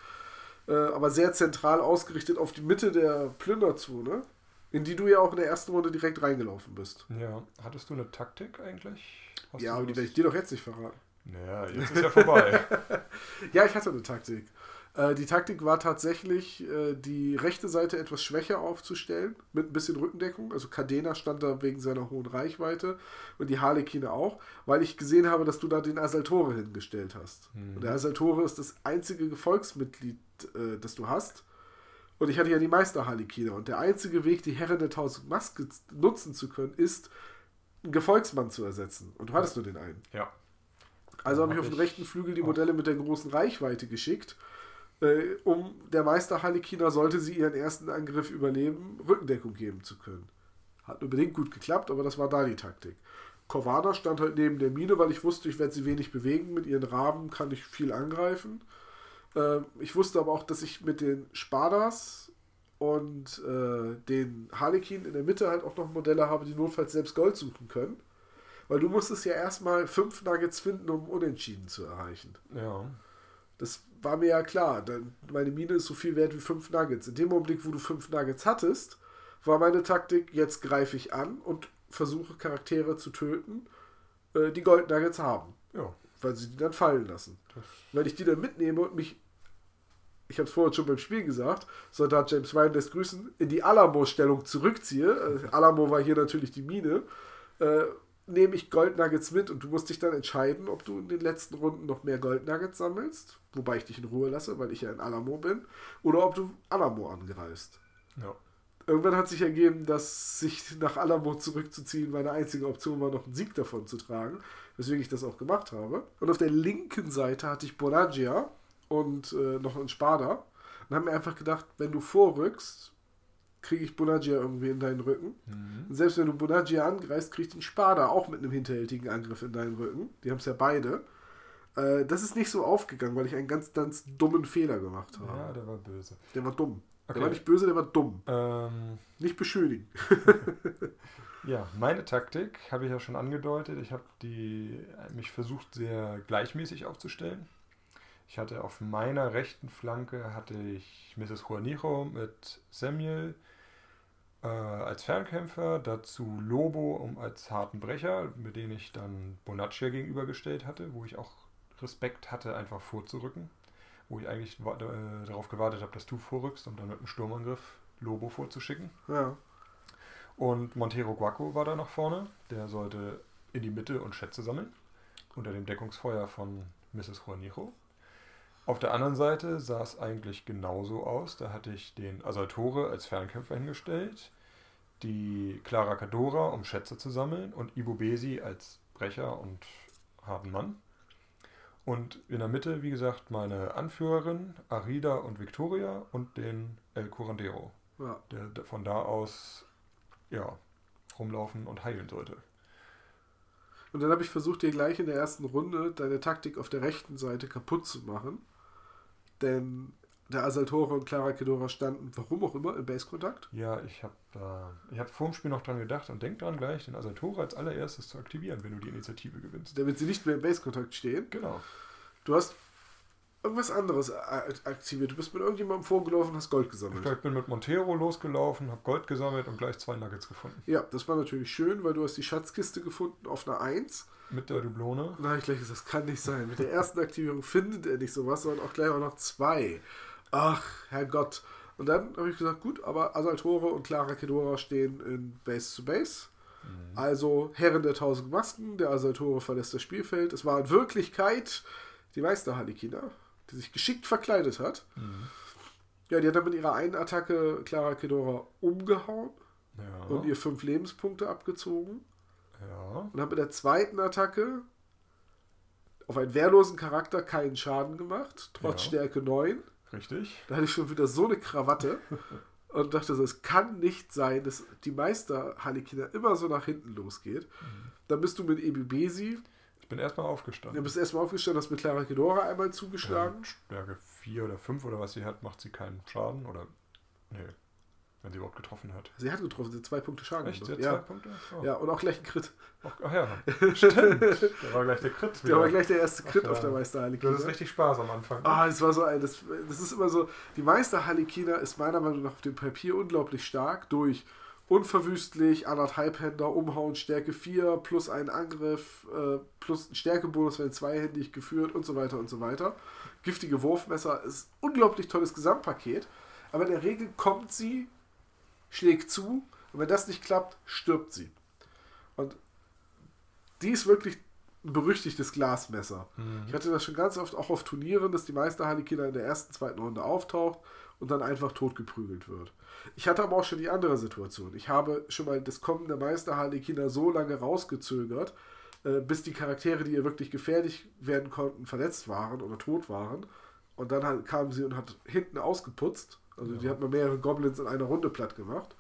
äh, aber sehr zentral ausgerichtet auf die Mitte der Plünderzone, in die du ja auch in der ersten Runde direkt reingelaufen bist. Ja, hattest du eine Taktik eigentlich? Hast ja, aber die werde ich dir doch jetzt nicht verraten. Naja, jetzt ist ja vorbei. ja, ich hatte eine Taktik. Äh, die Taktik war tatsächlich, äh, die rechte Seite etwas schwächer aufzustellen, mit ein bisschen Rückendeckung. Also Cadena stand da wegen seiner hohen Reichweite und die Harlekine auch, weil ich gesehen habe, dass du da den Asaltore hingestellt hast. Mhm. Und der Asaltore ist das einzige Gefolgsmitglied, äh, das du hast. Und ich hatte ja die Meister Harlekine. Und der einzige Weg, die Herren der Tausend Maske nutzen zu können, ist, einen Gefolgsmann zu ersetzen. Und du hattest nur den einen. Ja. Also habe ich auf den rechten Flügel die Modelle mit der großen Reichweite geschickt, äh, um der Meister Halikina, sollte sie ihren ersten Angriff überleben, Rückendeckung geben zu können. Hat nur bedingt gut geklappt, aber das war da die Taktik. Corvana stand halt neben der Mine, weil ich wusste, ich werde sie wenig bewegen. Mit ihren Raben kann ich viel angreifen. Äh, ich wusste aber auch, dass ich mit den Spadas und äh, den Harlekin in der Mitte halt auch noch Modelle habe, die notfalls selbst Gold suchen können. Weil du musstest ja erstmal fünf Nuggets finden, um Unentschieden zu erreichen. Ja. Das war mir ja klar. Meine Mine ist so viel wert wie fünf Nuggets. In dem Augenblick, wo du fünf Nuggets hattest, war meine Taktik, jetzt greife ich an und versuche Charaktere zu töten, äh, die Gold Nuggets haben. Ja. Weil sie die dann fallen lassen. Das Wenn ich die dann mitnehme und mich, ich habe es vorhin schon beim Spiel gesagt, Soldat James Ryan lässt grüßen, in die Alamo-Stellung zurückziehe, äh, Alamo war hier natürlich die Mine, äh, nehme ich Goldnuggets mit und du musst dich dann entscheiden, ob du in den letzten Runden noch mehr Goldnuggets sammelst, wobei ich dich in Ruhe lasse, weil ich ja in Alamo bin, oder ob du Alamo angreifst. Ja. Irgendwann hat sich ergeben, dass sich nach Alamo zurückzuziehen meine einzige Option war, noch einen Sieg davon zu tragen, weswegen ich das auch gemacht habe. Und auf der linken Seite hatte ich Bonagia und äh, noch einen Spada und haben mir einfach gedacht, wenn du vorrückst, kriege ich Bonagia irgendwie in deinen Rücken. Mhm. Und selbst wenn du Bonagia angreifst, kriegt den Spada auch mit einem hinterhältigen Angriff in deinen Rücken. Die haben es ja beide. Äh, das ist nicht so aufgegangen, weil ich einen ganz, ganz dummen Fehler gemacht habe. Ja, der war böse. Der war dumm. Okay. Der war nicht böse, der war dumm. Ähm, nicht beschönigen. ja, meine Taktik habe ich ja schon angedeutet. Ich habe mich versucht, sehr gleichmäßig aufzustellen. Ich hatte auf meiner rechten Flanke hatte ich Mrs. Juanijo mit Samuel äh, als Fernkämpfer, dazu Lobo um als harten Brecher, mit dem ich dann Bonaccia gegenübergestellt hatte, wo ich auch Respekt hatte, einfach vorzurücken wo ich eigentlich äh, darauf gewartet habe, dass du vorrückst, um dann mit einem Sturmangriff Lobo vorzuschicken. Ja. Und Montero Guaco war da noch vorne. Der sollte in die Mitte und Schätze sammeln. Unter dem Deckungsfeuer von Mrs. Juanijo. Auf der anderen Seite sah es eigentlich genauso aus. Da hatte ich den Asaltore als Fernkämpfer hingestellt, die Clara Cadora, um Schätze zu sammeln, und Ibo Besi als Brecher und harten Mann. Und in der Mitte, wie gesagt, meine Anführerin, Arida und Victoria und den El Curandero. Ja. Der, der von da aus ja, rumlaufen und heilen sollte. Und dann habe ich versucht, dir gleich in der ersten Runde deine Taktik auf der rechten Seite kaputt zu machen. Denn der Asaltore und Clara Kedora standen, warum auch immer, im Base-Kontakt. Ja, ich habe da, ich habe vor dem Spiel noch dran gedacht und denk dran gleich, den Asaltore als allererstes zu aktivieren, wenn du die Initiative gewinnst. Damit sie nicht mehr im Base-Kontakt stehen. Genau. Du hast irgendwas anderes aktiviert. Du bist mit irgendjemandem vorgelaufen und hast Gold gesammelt. Ich bin mit Montero losgelaufen, habe Gold gesammelt und gleich zwei Nuggets gefunden. Ja, das war natürlich schön, weil du hast die Schatzkiste gefunden auf einer 1. Mit der Dublone. Da habe ich gleich gesagt, das kann nicht sein. Mit der ersten Aktivierung findet er nicht sowas, sondern auch gleich auch noch zwei. Ach, Herrgott. Und dann habe ich gesagt, gut, aber Asaltore und Clara Kedora stehen in Base zu Base. Mhm. Also Herren der tausend Masken, der Asaltore verlässt das Spielfeld. Es war in Wirklichkeit die Meister-Harlequina, die sich geschickt verkleidet hat. Mhm. Ja, die hat dann mit ihrer einen Attacke Clara Kedora umgehauen ja. und ihr fünf Lebenspunkte abgezogen. Ja. Und hat mit der zweiten Attacke auf einen wehrlosen Charakter keinen Schaden gemacht, trotz ja. Stärke 9. Richtig. Da hatte ich schon wieder so eine Krawatte und dachte so, es kann nicht sein, dass die Meister Harlequina immer so nach hinten losgeht. Mhm. Dann bist du mit Ebibesi. Ich bin erstmal aufgestanden. Du bist erstmal aufgestanden, hast mit Clara Kedora einmal zugeschlagen. Ja, Stärke 4 oder 5 oder was sie hat, macht sie keinen Schaden oder. Nee. Wenn sie überhaupt getroffen hat. Sie hat getroffen, sie hat zwei Punkte Schaden Echt? gemacht. Ja. Zwei Punkte? Oh. ja, und auch gleich ein Crit. Ach, ach ja, stimmt. Der war gleich der Crit. Wieder. Der war gleich der erste Crit ach, auf der Meister Harlequina. Du hattest richtig Spaß am Anfang. Ne? Ah, das war so ein, das, das ist immer so, die Meister Harlequina ist meiner Meinung nach auf dem Papier unglaublich stark durch unverwüstlich, anderthalb Händer, Umhauen, Stärke 4, plus einen Angriff, äh, plus ein Stärkebonus, wenn zweihändig geführt und so weiter und so weiter. Giftige Wurfmesser ist unglaublich tolles Gesamtpaket, aber in der Regel kommt sie schlägt zu und wenn das nicht klappt, stirbt sie. Und die ist wirklich ein berüchtigtes Glasmesser. Mhm. Ich hatte das schon ganz oft auch auf Turnieren, dass die Meister Harlequina in der ersten, zweiten Runde auftaucht und dann einfach totgeprügelt wird. Ich hatte aber auch schon die andere Situation. Ich habe schon mal das Kommen der Meister Harlequina so lange rausgezögert, äh, bis die Charaktere, die ihr wirklich gefährlich werden konnten, verletzt waren oder tot waren. Und dann kam sie und hat hinten ausgeputzt also ja. die hat mal mehrere Goblins in einer Runde platt gemacht.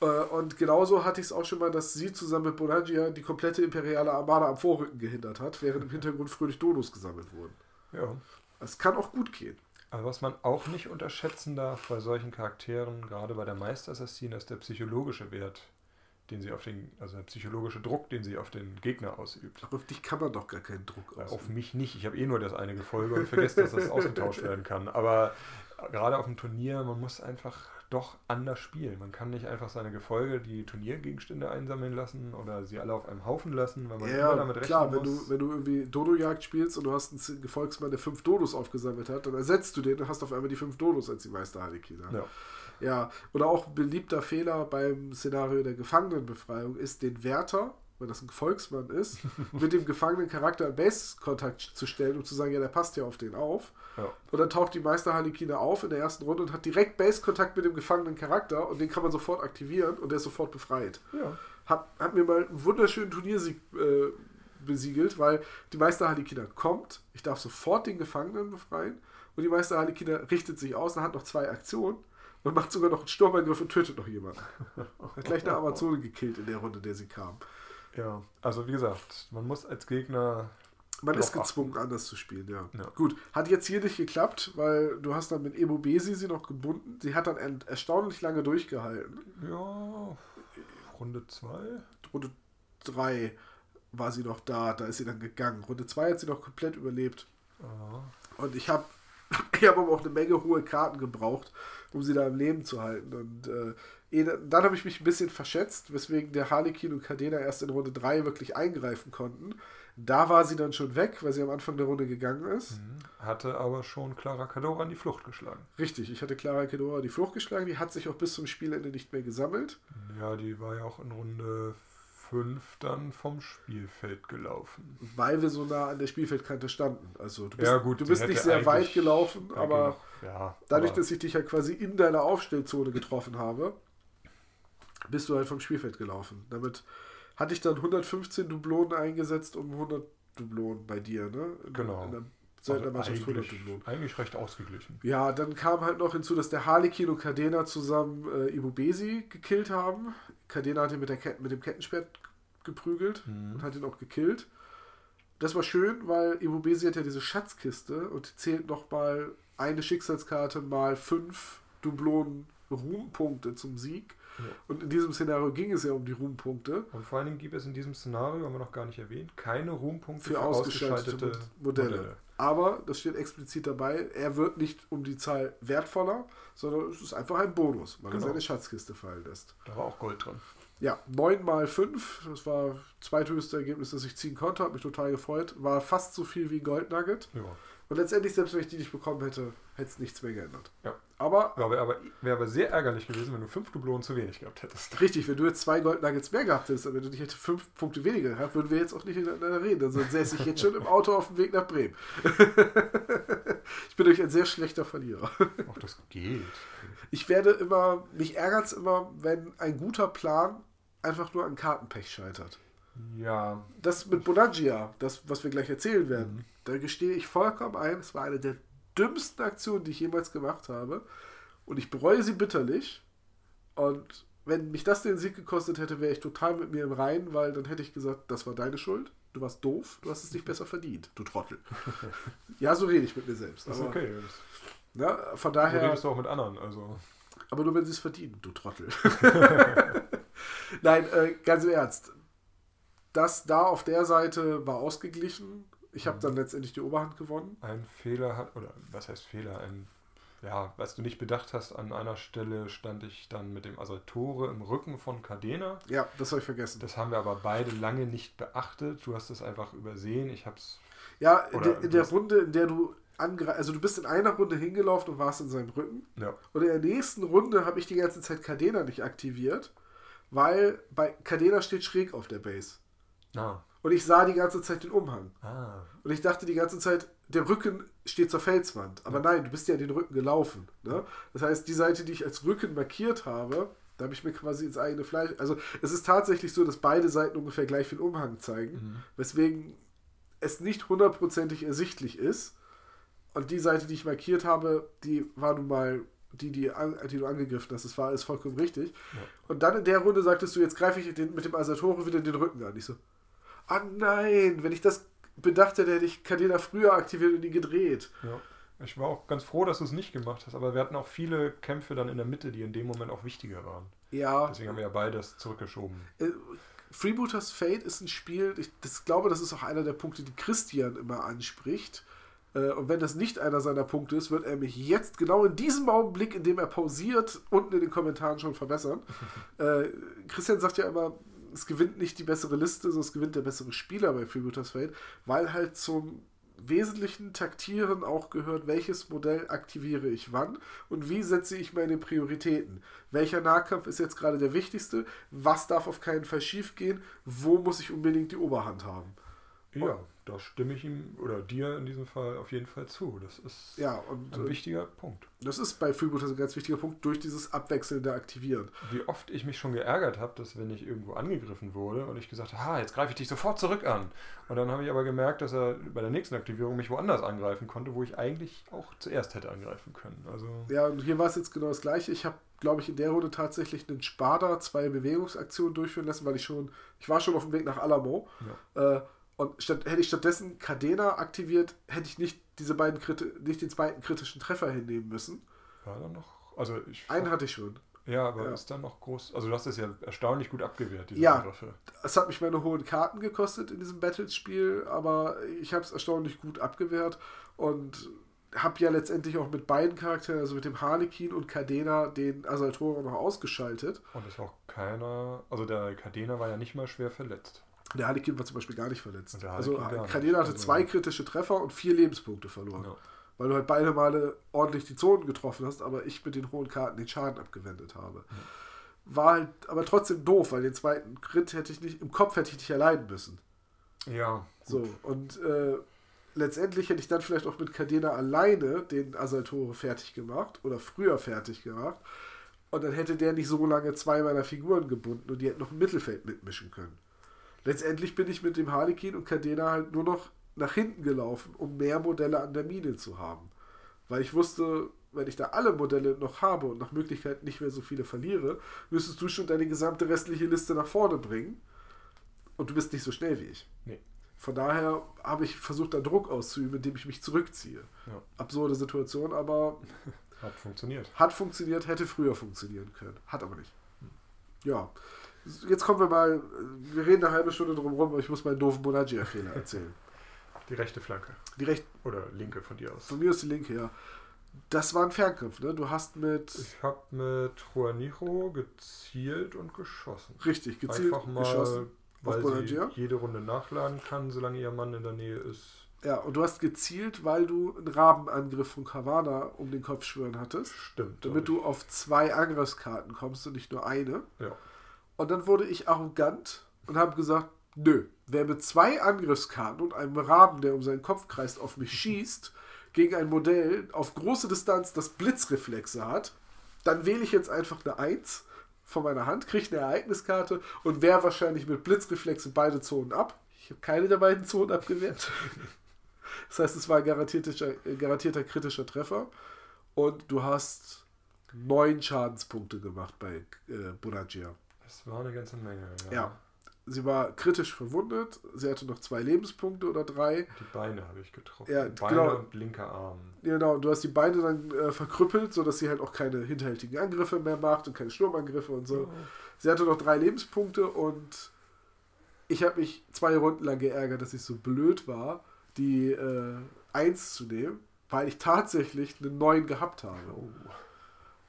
Äh, und genauso hatte ich es auch schon mal, dass sie zusammen mit Bonagia die komplette imperiale Armada am Vorrücken gehindert hat, während im Hintergrund fröhlich Dodos gesammelt wurden. Ja. Es kann auch gut gehen. Aber was man auch nicht unterschätzen darf bei solchen Charakteren, gerade bei der Meisterassassine, ist der psychologische Wert, den sie auf den, also der psychologische Druck, den sie auf den Gegner ausübt. Aber auf dich kann man doch gar keinen Druck ausüben. Auf mich nicht. Ich habe eh nur das eine Gefolge und vergesse, dass das ausgetauscht werden kann. Aber gerade auf dem Turnier, man muss einfach doch anders spielen. Man kann nicht einfach seine Gefolge die Turniergegenstände einsammeln lassen oder sie alle auf einem Haufen lassen, weil man ja, immer damit rechnen klar, wenn muss. Du, wenn du irgendwie Dodo-Jagd spielst und du hast einen Gefolgsmann, der fünf Dodos aufgesammelt hat, dann ersetzt du den und hast auf einmal die fünf Dodos als die Meister Harlequina. Ja. ja. Oder auch beliebter Fehler beim Szenario der Gefangenenbefreiung ist, den Wärter wenn das ein Volksmann ist, mit dem gefangenen Charakter in Base-Kontakt zu stellen und zu sagen, ja, der passt ja auf den auf. Ja. Und dann taucht die Meister Harlequina auf in der ersten Runde und hat direkt Base-Kontakt mit dem gefangenen Charakter und den kann man sofort aktivieren und der ist sofort befreit. Ja. Hat, hat mir mal einen wunderschönen Turniersieg äh, besiegelt, weil die Meister Harlequina kommt, ich darf sofort den Gefangenen befreien und die Meister Harlequina richtet sich aus und hat noch zwei Aktionen und macht sogar noch einen Sturmangriff und tötet noch jemanden. Hat gleich eine Amazone gekillt in der Runde, in der sie kam. Ja, also wie gesagt, man muss als Gegner Man ist gezwungen, achten. anders zu spielen, ja. ja. Gut, hat jetzt hier nicht geklappt, weil du hast dann mit Emo Besi sie noch gebunden. Sie hat dann erstaunlich lange durchgehalten. Ja, Runde 2? Runde 3 war sie noch da, da ist sie dann gegangen. Runde 2 hat sie noch komplett überlebt. Aha. Und ich habe ich hab aber auch eine Menge hohe Karten gebraucht, um sie da im Leben zu halten. Und äh, dann habe ich mich ein bisschen verschätzt, weswegen der Harlequin und Cadena erst in Runde 3 wirklich eingreifen konnten. Da war sie dann schon weg, weil sie am Anfang der Runde gegangen ist. Mhm. Hatte aber schon Clara Cadora an die Flucht geschlagen. Richtig, ich hatte Clara Cadora an die Flucht geschlagen. Die hat sich auch bis zum Spielende nicht mehr gesammelt. Ja, die war ja auch in Runde 5 dann vom Spielfeld gelaufen. Weil wir so nah an der Spielfeldkante standen. Also du bist, ja, gut, du bist nicht sehr weit gelaufen, aber noch, ja, dadurch, aber dass ich dich ja quasi in deiner Aufstellzone getroffen habe, bist du halt vom Spielfeld gelaufen. Damit hatte ich dann 115 Dublonen eingesetzt um 100 Dublonen bei dir, ne? In, genau. In der also eigentlich, eigentlich recht ausgeglichen. Ja, dann kam halt noch hinzu, dass der Harlekin und Cadena zusammen äh, Ibubesi gekillt haben. Cadena hat ihn mit, der Ket mit dem Kettenschwert geprügelt mhm. und hat ihn auch gekillt. Das war schön, weil Ibubesi hat ja diese Schatzkiste und zählt nochmal eine Schicksalskarte mal fünf Dublonen Ruhmpunkte zum Sieg. Ja. Und in diesem Szenario ging es ja um die Ruhmpunkte. Und vor allen Dingen gibt es in diesem Szenario, haben wir noch gar nicht erwähnt, keine Ruhmpunkte für, für ausgeschaltete, ausgeschaltete Modelle. Modelle. Aber, das steht explizit dabei, er wird nicht um die Zahl wertvoller, sondern es ist einfach ein Bonus, weil genau. er seine Schatzkiste fallen lässt. Da war auch Gold drin. Ja, 9 mal 5, das war das zweithöchste Ergebnis, das ich ziehen konnte, hat mich total gefreut. War fast so viel wie Gold Nugget. Ja. Und letztendlich, selbst wenn ich die nicht bekommen hätte, hätte es nichts mehr geändert. Ja. Aber. Wäre aber, wär aber sehr ärgerlich gewesen, wenn du fünf Dublonen zu wenig gehabt hättest. Richtig, wenn du jetzt zwei Gold Nuggets mehr gehabt hättest, aber wenn du nicht hätte fünf Punkte weniger gehabt, würden wir jetzt auch nicht miteinander reden. Dann also säße ich jetzt schon im Auto auf dem Weg nach Bremen. ich bin euch ein sehr schlechter Verlierer. Ach, das geht. Ich werde immer, mich ärgert es immer, wenn ein guter Plan einfach nur an Kartenpech scheitert. Ja. Das mit Bonagia, das, was wir gleich erzählen werden, mhm. da gestehe ich vollkommen ein, es war eine der dümmsten Aktionen, die ich jemals gemacht habe. Und ich bereue sie bitterlich. Und wenn mich das den Sieg gekostet hätte, wäre ich total mit mir im Reinen, weil dann hätte ich gesagt, das war deine Schuld. Du warst doof, du hast es nicht besser verdient, du Trottel. ja, so rede ich mit mir selbst. Das ist okay. Na, von daher. Du redest auch mit anderen, also. Aber nur wenn sie es verdienen, du Trottel. Nein, äh, ganz im Ernst. Das da auf der Seite war ausgeglichen. Ich habe dann letztendlich die Oberhand gewonnen. Ein Fehler hat, oder was heißt Fehler? Ein, ja, was du nicht bedacht hast, an einer Stelle stand ich dann mit dem Asaltore im Rücken von Cadena. Ja, das habe ich vergessen. Das haben wir aber beide lange nicht beachtet. Du hast es einfach übersehen. Ich habe es. Ja, in, der, in der Runde, in der du angreifen. Also du bist in einer Runde hingelaufen und warst in seinem Rücken. Ja. Und in der nächsten Runde habe ich die ganze Zeit Cadena nicht aktiviert, weil bei Cadena steht schräg auf der Base. Ah. Und ich sah die ganze Zeit den Umhang. Ah. Und ich dachte die ganze Zeit, der Rücken steht zur Felswand. Aber nein, du bist ja den Rücken gelaufen. Ne? Das heißt, die Seite, die ich als Rücken markiert habe, da habe ich mir quasi ins eigene Fleisch. Also es ist tatsächlich so, dass beide Seiten ungefähr gleich viel Umhang zeigen, mhm. weswegen es nicht hundertprozentig ersichtlich ist. Und die Seite, die ich markiert habe, die war nun mal die, die, die du angegriffen hast. Das war alles vollkommen richtig. Ja. Und dann in der Runde sagtest du, jetzt greife ich den, mit dem Asatore wieder den Rücken an. Ich so, ah nein, wenn ich das bedacht hätte, hätte ich Cadena früher aktiviert und ihn gedreht. Ja. Ich war auch ganz froh, dass du es nicht gemacht hast, aber wir hatten auch viele Kämpfe dann in der Mitte, die in dem Moment auch wichtiger waren. Ja. Deswegen haben wir ja beides zurückgeschoben. Äh, Freebooters Fate ist ein Spiel, ich das, glaube, das ist auch einer der Punkte, die Christian immer anspricht. Äh, und wenn das nicht einer seiner Punkte ist, wird er mich jetzt genau in diesem Augenblick, in dem er pausiert, unten in den Kommentaren schon verbessern. äh, Christian sagt ja immer, es gewinnt nicht die bessere Liste, sondern es gewinnt der bessere Spieler bei Freebooters Fate, weil halt zum wesentlichen Taktieren auch gehört, welches Modell aktiviere ich wann und wie setze ich meine Prioritäten. Welcher Nahkampf ist jetzt gerade der wichtigste? Was darf auf keinen Fall schiefgehen? Wo muss ich unbedingt die Oberhand haben? Ja, da stimme ich ihm oder dir in diesem Fall auf jeden Fall zu. Das ist ja, und, ein äh, wichtiger Punkt. Das ist bei Freebooters ein ganz wichtiger Punkt durch dieses abwechselnde Aktivieren. Wie oft ich mich schon geärgert habe, dass wenn ich irgendwo angegriffen wurde und ich gesagt habe, ha, jetzt greife ich dich sofort zurück an. Und dann habe ich aber gemerkt, dass er bei der nächsten Aktivierung mich woanders angreifen konnte, wo ich eigentlich auch zuerst hätte angreifen können. Also ja, und hier war es jetzt genau das gleiche. Ich habe glaube ich, in der Runde tatsächlich einen Spada zwei Bewegungsaktionen durchführen lassen, weil ich schon, ich war schon auf dem Weg nach Alamo. Ja. Äh, Und statt, hätte ich stattdessen Cadena aktiviert, hätte ich nicht diese beiden nicht den zweiten kritischen Treffer hinnehmen müssen. War da noch? Also ich Einen hatte ich schon. Ja, aber ja. ist dann noch groß. Also, du hast es ja erstaunlich gut abgewehrt, diese ja, Angriffe. Es hat mich meine hohen Karten gekostet in diesem Battles-Spiel, aber ich habe es erstaunlich gut abgewehrt und habe ja letztendlich auch mit beiden Charakteren, also mit dem Harlequin und Cadena, den Asaltore noch ausgeschaltet. Und ist auch keiner. Also, der Cadena war ja nicht mal schwer verletzt. Der Harlequin war zum Beispiel gar nicht verletzt. Also, Cadena hatte also, zwei kritische Treffer und vier Lebenspunkte verloren. Ja weil du halt beide Male ordentlich die Zonen getroffen hast, aber ich mit den hohen Karten den Schaden abgewendet habe. War halt aber trotzdem doof, weil den zweiten Crit hätte ich nicht, im Kopf hätte ich nicht erleiden müssen. Ja. Gut. So, und äh, letztendlich hätte ich dann vielleicht auch mit Cadena alleine den Asaltore fertig gemacht oder früher fertig gemacht. Und dann hätte der nicht so lange zwei meiner Figuren gebunden und die hätten noch im Mittelfeld mitmischen können. Letztendlich bin ich mit dem Harlequin und Cadena halt nur noch nach hinten gelaufen, um mehr Modelle an der Mine zu haben. Weil ich wusste, wenn ich da alle Modelle noch habe und nach Möglichkeit nicht mehr so viele verliere, müsstest du schon deine gesamte restliche Liste nach vorne bringen. Und du bist nicht so schnell wie ich. Nee. Von daher habe ich versucht, da Druck auszuüben, indem ich mich zurückziehe. Ja. Absurde Situation, aber. Hat funktioniert. Hat funktioniert, hätte früher funktionieren können. Hat aber nicht. Ja. Jetzt kommen wir mal. Wir reden eine halbe Stunde drum rum, aber ich muss meinen doofen Bonagia-Fehler erzählen. Die rechte Flanke. Die rechte. Oder linke von dir aus. Von mir aus die linke, ja. Das war ein Ferngriff, ne? Du hast mit. Ich habe mit Juanijo gezielt und geschossen. Richtig, gezielt Einfach mal, geschossen. Weil sie jede Runde nachladen kann, solange ihr Mann in der Nähe ist. Ja, und du hast gezielt, weil du einen Rabenangriff von Kavana um den Kopf schwören hattest. Stimmt. Damit du auf zwei Angriffskarten kommst und nicht nur eine. Ja. Und dann wurde ich arrogant und habe gesagt, Nö. Wer mit zwei Angriffskarten und einem Raben, der um seinen Kopf kreist, auf mich schießt, gegen ein Modell auf große Distanz, das Blitzreflexe hat, dann wähle ich jetzt einfach eine 1 von meiner Hand, kriege eine Ereigniskarte und wehre wahrscheinlich mit Blitzreflexe beide Zonen ab. Ich habe keine der beiden Zonen abgewehrt. Das heißt, es war ein garantierter, äh, garantierter kritischer Treffer. Und du hast neun Schadenspunkte gemacht bei äh, Bonagia. Das war eine ganze Menge, ja. ja. Sie war kritisch verwundet. Sie hatte noch zwei Lebenspunkte oder drei. Die Beine habe ich getroffen. Ja, Beine genau. und linker Arm. Genau, du hast die Beine dann äh, verkrüppelt, sodass sie halt auch keine hinterhältigen Angriffe mehr macht und keine Sturmangriffe und so. Oh. Sie hatte noch drei Lebenspunkte und ich habe mich zwei Runden lang geärgert, dass ich so blöd war, die äh, 1 zu nehmen, weil ich tatsächlich einen neuen gehabt habe. Oh.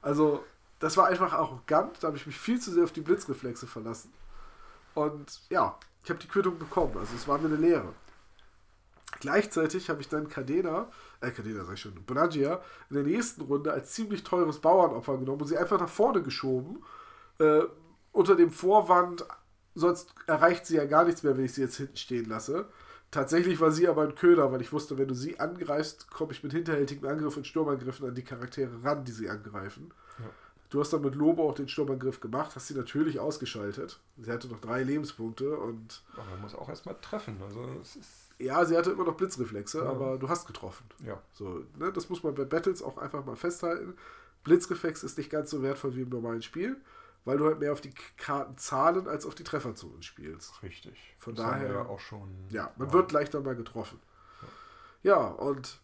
Also, das war einfach arrogant, da habe ich mich viel zu sehr auf die Blitzreflexe verlassen. Und ja, ich habe die Quittung bekommen. Also es war mir eine Lehre. Gleichzeitig habe ich dann Cadena, äh Cadena sag ich schon, Bonagia in der nächsten Runde als ziemlich teures Bauernopfer genommen und sie einfach nach vorne geschoben. Äh, unter dem Vorwand, sonst erreicht sie ja gar nichts mehr, wenn ich sie jetzt hinten stehen lasse. Tatsächlich war sie aber ein Köder, weil ich wusste, wenn du sie angreifst, komme ich mit hinterhältigen Angriffen und Sturmangriffen an die Charaktere ran, die sie angreifen. Ja. Du hast dann mit Lobo auch den Sturmangriff gemacht, hast sie natürlich ausgeschaltet. Sie hatte noch drei Lebenspunkte und. Aber man muss auch erstmal treffen. Also ja, sie hatte immer noch Blitzreflexe, ja. aber du hast getroffen. Ja. So, ne, das muss man bei Battles auch einfach mal festhalten. Blitzreflex ist nicht ganz so wertvoll wie im normalen Spiel, weil du halt mehr auf die Karten zahlen als auf die Trefferzonen spielst. Richtig. Von das daher. ja auch schon. Ja, man ja. wird leichter mal getroffen. Ja, ja und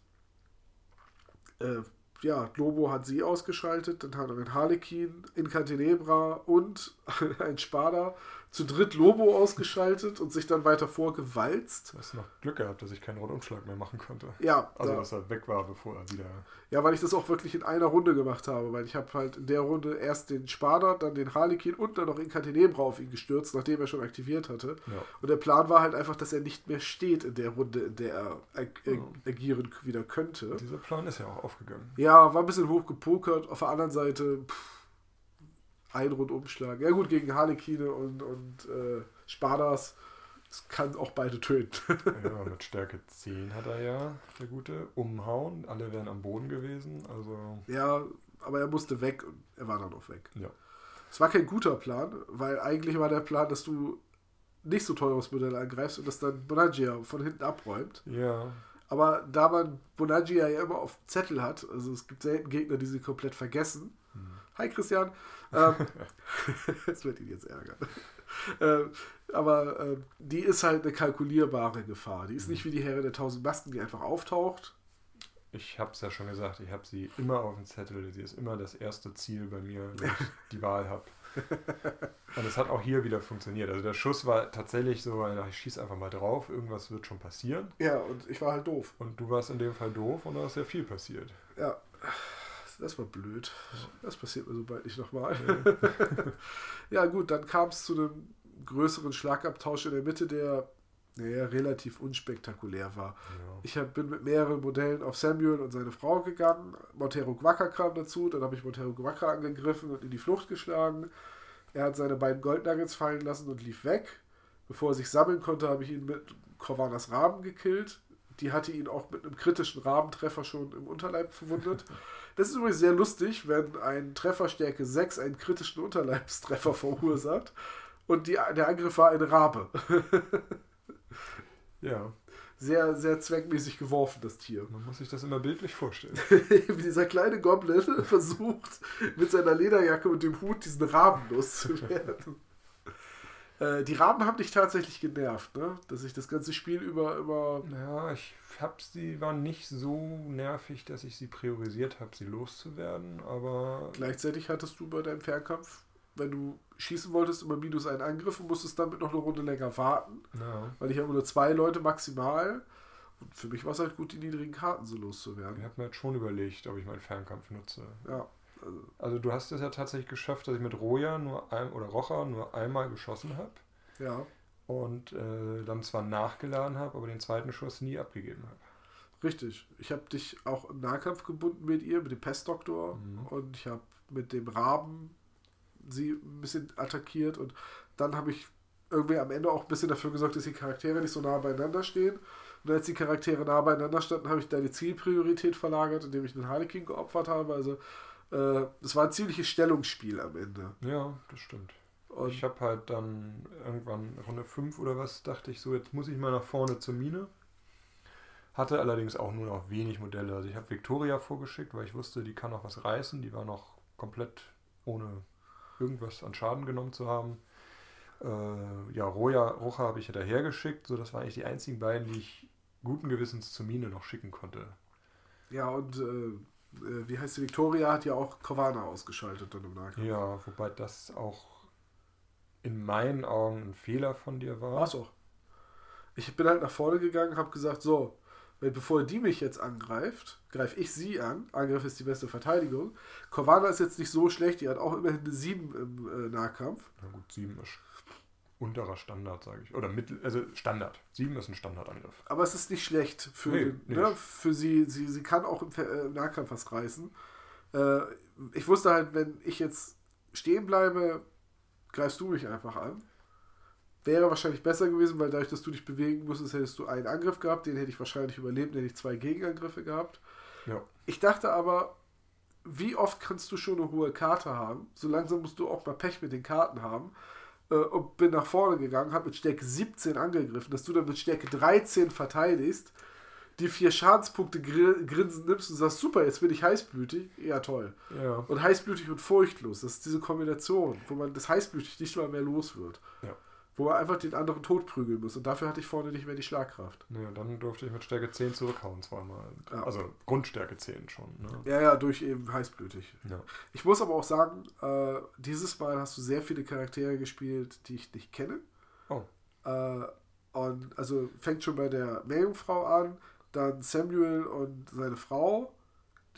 äh, ja, Lobo hat sie ausgeschaltet, dann haben wir einen Harlequin, Incantenebra und ein Spada zu dritt Lobo ausgeschaltet und sich dann weiter vorgewalzt. Du hast noch Glück gehabt, dass ich keinen Rundumschlag mehr machen konnte. Ja. Also, da, dass er weg war, bevor er wieder. Ja, weil ich das auch wirklich in einer Runde gemacht habe, weil ich habe halt in der Runde erst den Spada, dann den Harlequin und dann noch Incantenebra auf ihn gestürzt, nachdem er schon aktiviert hatte. Ja. Und der Plan war halt einfach, dass er nicht mehr steht in der Runde, in der er ag ja. agieren wieder könnte. Dieser Plan ist ja auch aufgegangen. Ja, war ein bisschen hoch gepokert. Auf der anderen Seite, pff, ein Rundumschlag. Ja gut, gegen Harlekine und, und äh, Spadas. Das kann auch beide töten. ja, mit Stärke 10 hat er ja, der gute. Umhauen. Alle wären am Boden gewesen. Also. Ja, aber er musste weg und er war dann auch weg. Ja. Es war kein guter Plan, weil eigentlich war der Plan, dass du nicht so teures Modell angreifst und das dann Bonagia von hinten abräumt. Ja. Aber da man Bonagia ja immer auf Zettel hat, also es gibt selten Gegner, die sie komplett vergessen. Hi Christian. Ähm, das wird ihn jetzt ärgern. Ähm, Aber äh, die ist halt eine kalkulierbare Gefahr. Die ist nicht wie die Herre der tausend Masken, die einfach auftaucht. Ich habe es ja schon gesagt, ich habe sie immer auf dem Zettel. Sie ist immer das erste Ziel bei mir, wenn ich die Wahl habe. Und es hat auch hier wieder funktioniert. Also der Schuss war tatsächlich so, ich schieße einfach mal drauf, irgendwas wird schon passieren. Ja, und ich war halt doof. Und du warst in dem Fall doof und da ist sehr viel passiert. Ja, das war blöd. Das passiert mir so bald nicht nochmal. ja, gut, dann kam es zu einem größeren Schlagabtausch in der Mitte, der naja, relativ unspektakulär war. Ja. Ich hab, bin mit mehreren Modellen auf Samuel und seine Frau gegangen. Montero Guaca kam dazu, dann habe ich Montero Guaca angegriffen und in die Flucht geschlagen. Er hat seine beiden Goldnuggets fallen lassen und lief weg. Bevor er sich sammeln konnte, habe ich ihn mit Corvanas Raben gekillt. Die hatte ihn auch mit einem kritischen Rabentreffer schon im Unterleib verwundet. Das ist übrigens sehr lustig, wenn ein Trefferstärke 6 einen kritischen Unterleibstreffer verursacht und die, der Angriff war ein Rabe. ja. Sehr, sehr zweckmäßig geworfen, das Tier. Man muss sich das immer bildlich vorstellen. Wie dieser kleine Goblin versucht, mit seiner Lederjacke und dem Hut diesen Raben loszuwerden. Äh, die Raben haben dich tatsächlich genervt, ne? Dass ich das ganze Spiel über immer. Ja, ich hab sie, waren nicht so nervig, dass ich sie priorisiert habe, sie loszuwerden, aber. Gleichzeitig hattest du bei deinem Fernkampf wenn du schießen wolltest, immer minus einen Angriff und musstest damit noch eine Runde länger warten. Ja. Weil ich habe nur zwei Leute maximal. Und für mich war es halt gut, die niedrigen Karten so loszuwerden. Ich habe mir jetzt schon überlegt, ob ich meinen Fernkampf nutze. Ja. Also, du hast es ja tatsächlich geschafft, dass ich mit Roja nur ein, oder Rocha nur einmal geschossen habe. Ja. Und äh, dann zwar nachgeladen habe, aber den zweiten Schuss nie abgegeben habe. Richtig. Ich habe dich auch im Nahkampf gebunden mit ihr, mit dem Pestdoktor. Mhm. Und ich habe mit dem Raben sie ein bisschen attackiert und dann habe ich irgendwie am Ende auch ein bisschen dafür gesorgt, dass die Charaktere nicht so nah beieinander stehen. Und als die Charaktere nah beieinander standen, habe ich deine Zielpriorität verlagert, indem ich einen Harlequin geopfert habe. Also es war ein ziemliches Stellungsspiel am Ende. Ja, das stimmt. Und ich habe halt dann irgendwann Runde 5 oder was, dachte ich so, jetzt muss ich mal nach vorne zur Mine. Hatte allerdings auch nur noch wenig Modelle. Also ich habe Victoria vorgeschickt, weil ich wusste, die kann noch was reißen. Die war noch komplett ohne irgendwas an Schaden genommen zu haben. Äh, ja, Roja, Rocha habe ich ja dahergeschickt, so das waren eigentlich die einzigen beiden, die ich guten Gewissens zur Mine noch schicken konnte. Ja, und äh, äh wie heißt die Victoria hat ja auch Corvana ausgeschaltet dann im Nahkampf. Ja, wobei das auch in meinen Augen ein Fehler von dir war. Auch. Ich bin halt nach vorne gegangen, habe gesagt, so, weil bevor die mich jetzt angreift, greife ich sie an. Angriff ist die beste Verteidigung. Corvana ist jetzt nicht so schlecht, die hat auch immerhin eine 7 im äh, Nahkampf. Na gut, 7 ist unterer Standard, sage ich. Oder mittel, also Standard. 7 ist ein Standardangriff. Aber es ist nicht schlecht für, nee, den, ne, für sie. sie. Sie kann auch im, äh, im Nahkampf was reißen. Äh, ich wusste halt, wenn ich jetzt stehen bleibe, greifst du mich einfach an. Wäre wahrscheinlich besser gewesen, weil dadurch, dass du dich bewegen musstest, hättest du einen Angriff gehabt, den hätte ich wahrscheinlich überlebt, hätte ich zwei Gegenangriffe gehabt. Ja. Ich dachte aber, wie oft kannst du schon eine hohe Karte haben? So langsam musst du auch mal Pech mit den Karten haben. Äh, und bin nach vorne gegangen, habe mit Stärke 17 angegriffen, dass du dann mit Stärke 13 verteidigst, die vier Schadenspunkte gr grinsen nimmst und sagst, super, jetzt bin ich heißblütig. Ja, toll. Ja. Und heißblütig und furchtlos. Das ist diese Kombination, wo man das heißblütig nicht mal mehr los wird. Ja wo er einfach den anderen tot prügeln muss. Und dafür hatte ich vorne nicht mehr die Schlagkraft. Ja, dann durfte ich mit Stärke 10 zurückhauen zweimal. Ja. Also Grundstärke 10 schon. Ne? Ja, ja, durch eben heißblütig. Ja. Ich muss aber auch sagen, äh, dieses Mal hast du sehr viele Charaktere gespielt, die ich nicht kenne. Oh. Äh, und also fängt schon bei der Meerjungfrau an, dann Samuel und seine Frau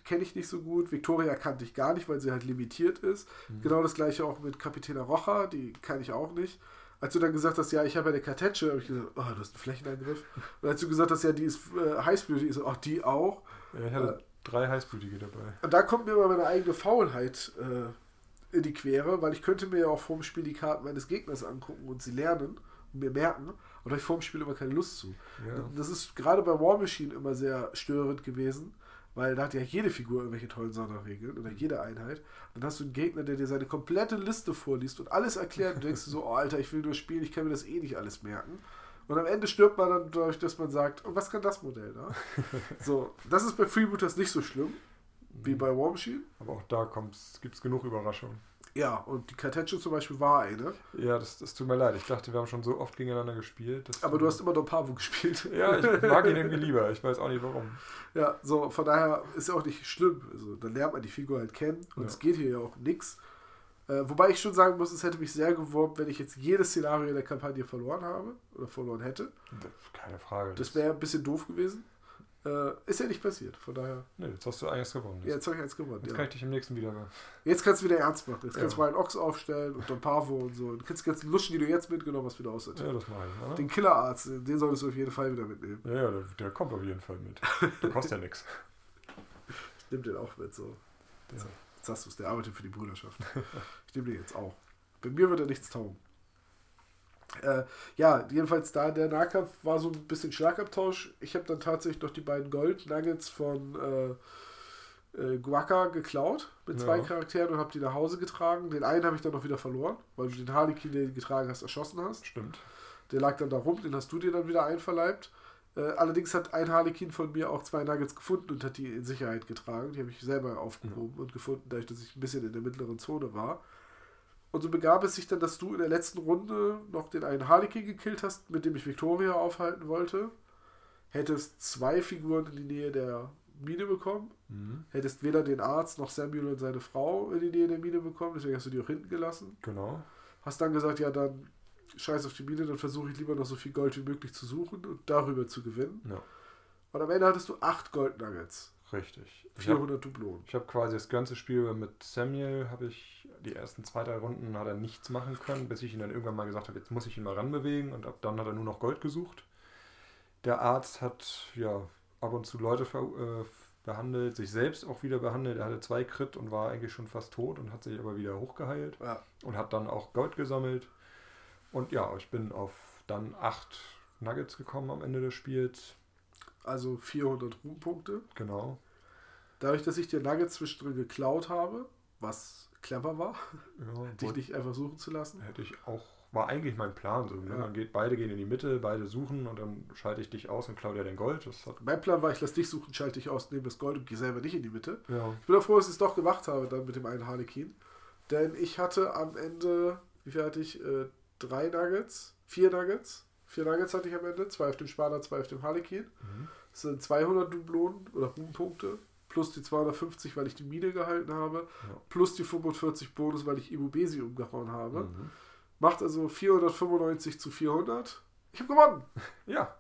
kenne ich nicht so gut. Victoria kannte ich gar nicht, weil sie halt limitiert ist. Mhm. Genau das gleiche auch mit Kapitäna Rocha, die kann ich auch nicht. Als du dann gesagt hast, ja, ich habe eine Kartetsche, habe ich gesagt, oh, du hast einen Flächenangriff. Und als du gesagt hast, ja, die ist äh, heißblütig, ich so, ach, die auch. Ja, ich hatte äh, drei heißblütige dabei. Und da kommt mir immer meine eigene Faulheit äh, in die Quere, weil ich könnte mir ja auch vorm Spiel die Karten meines Gegners angucken und sie lernen und mir merken. Und habe ich vorm Spiel immer keine Lust zu. Ja. Das ist gerade bei War Machine immer sehr störend gewesen weil da hat ja jede Figur irgendwelche tollen Sonderregeln oder jede Einheit. Und dann hast du einen Gegner, der dir seine komplette Liste vorliest und alles erklärt. Und du denkst so, oh Alter, ich will nur spielen, ich kann mir das eh nicht alles merken. Und am Ende stirbt man dann dadurch, dass man sagt, oh, was kann das Modell da? so, das ist bei Freebooters nicht so schlimm wie bei War Machine. Aber auch da gibt es genug Überraschungen. Ja, und die Kartetsche zum Beispiel war eine. Ja, das, das tut mir leid. Ich dachte, wir haben schon so oft gegeneinander gespielt. Aber du hast immer Don Pavo gespielt. Ja, ich mag ihn irgendwie lieber. Ich weiß auch nicht warum. Ja, so, von daher ist ja auch nicht schlimm. Also, dann lernt man die Figur halt kennen und ja. es geht hier ja auch nichts. Äh, wobei ich schon sagen muss, es hätte mich sehr geworben, wenn ich jetzt jedes Szenario in der Kampagne verloren habe oder verloren hätte. Keine Frage. Das wäre ein bisschen doof gewesen. Äh, ist ja nicht passiert, von daher. Ne, jetzt hast du eins gewonnen. Jetzt, ja, jetzt habe ich eins gewonnen. Jetzt ja. kann ich dich im nächsten wieder. Jetzt kannst du wieder ernst machen. Jetzt ja. kannst du mal einen Ochs aufstellen und Don Pavo und so. Du kannst die ganzen Luschen, die du jetzt mitgenommen hast, wieder aussortieren. Ja, das mache ich. Oder? Den Killerarzt, den solltest du auf jeden Fall wieder mitnehmen. Ja, ja, der, der kommt auf jeden Fall mit. Der kostet ja nichts. Ich nehme den auch mit, so. Ja. Jetzt sagst du es, der arbeitet für die Brüderschaft. ich nehme den jetzt auch. Bei mir wird er nichts taugen. Äh, ja, jedenfalls da der Nahkampf war so ein bisschen Schlagabtausch. Ich habe dann tatsächlich noch die beiden Gold-Nuggets von äh, äh, Guaca geklaut mit zwei ja. Charakteren und habe die nach Hause getragen. Den einen habe ich dann noch wieder verloren, weil du den Harlequin, den du getragen hast, erschossen hast. Stimmt. Der lag dann da rum, den hast du dir dann wieder einverleibt. Äh, allerdings hat ein Harlequin von mir auch zwei Nuggets gefunden und hat die in Sicherheit getragen. Die habe ich selber aufgehoben mhm. und gefunden, dadurch, dass ich ein bisschen in der mittleren Zone war. Und so begab es sich dann, dass du in der letzten Runde noch den einen Harlequin gekillt hast, mit dem ich Victoria aufhalten wollte. Hättest zwei Figuren in die Nähe der Mine bekommen. Mhm. Hättest weder den Arzt noch Samuel und seine Frau in die Nähe der Mine bekommen, deswegen hast du die auch hinten gelassen. Genau. Hast dann gesagt, ja, dann scheiß auf die Mine, dann versuche ich lieber noch so viel Gold wie möglich zu suchen und darüber zu gewinnen. Ja. Und am Ende hattest du acht Gold Nuggets. Richtig. 400 Dublonen. Ich habe quasi das ganze Spiel mit Samuel, habe ich die ersten zwei, drei Runden hat er nichts machen können, bis ich ihn dann irgendwann mal gesagt habe, jetzt muss ich ihn mal ranbewegen und ab dann hat er nur noch Gold gesucht. Der Arzt hat ja ab und zu Leute äh, behandelt, sich selbst auch wieder behandelt. Er hatte zwei Crit und war eigentlich schon fast tot und hat sich aber wieder hochgeheilt ja. und hat dann auch Gold gesammelt. Und ja, ich bin auf dann acht Nuggets gekommen am Ende des Spiels. Also 400 Ruhmpunkte. Genau. Dadurch, dass ich dir Nuggets zwischendrin geklaut habe, was clever war, ja, dich nicht einfach suchen zu lassen. Hätte ich auch, war eigentlich mein Plan. So, ne? ja. Geht, beide gehen in die Mitte, beide suchen und dann schalte ich dich aus und klaue dir dein Gold. mein Plan war, ich lasse dich suchen, schalte dich aus, nehme das Gold und gehe selber nicht in die Mitte. Ja. Ich bin auch froh, dass ich es doch gemacht habe, dann mit dem einen Harlequin. Denn ich hatte am Ende, wie viel hatte ich? Äh, drei Nuggets, vier Nuggets. Vier Nuggets hatte ich am Ende, zwei auf dem Sparta, zwei auf dem Harlequin. Mhm. Das sind 200 Dublonen oder Ruhmpunkte plus die 250, weil ich die Mine gehalten habe, ja. plus die 45 Bonus, weil ich Ibubesi umgehauen habe. Mhm. Macht also 495 zu 400. Ich habe gewonnen. Ja.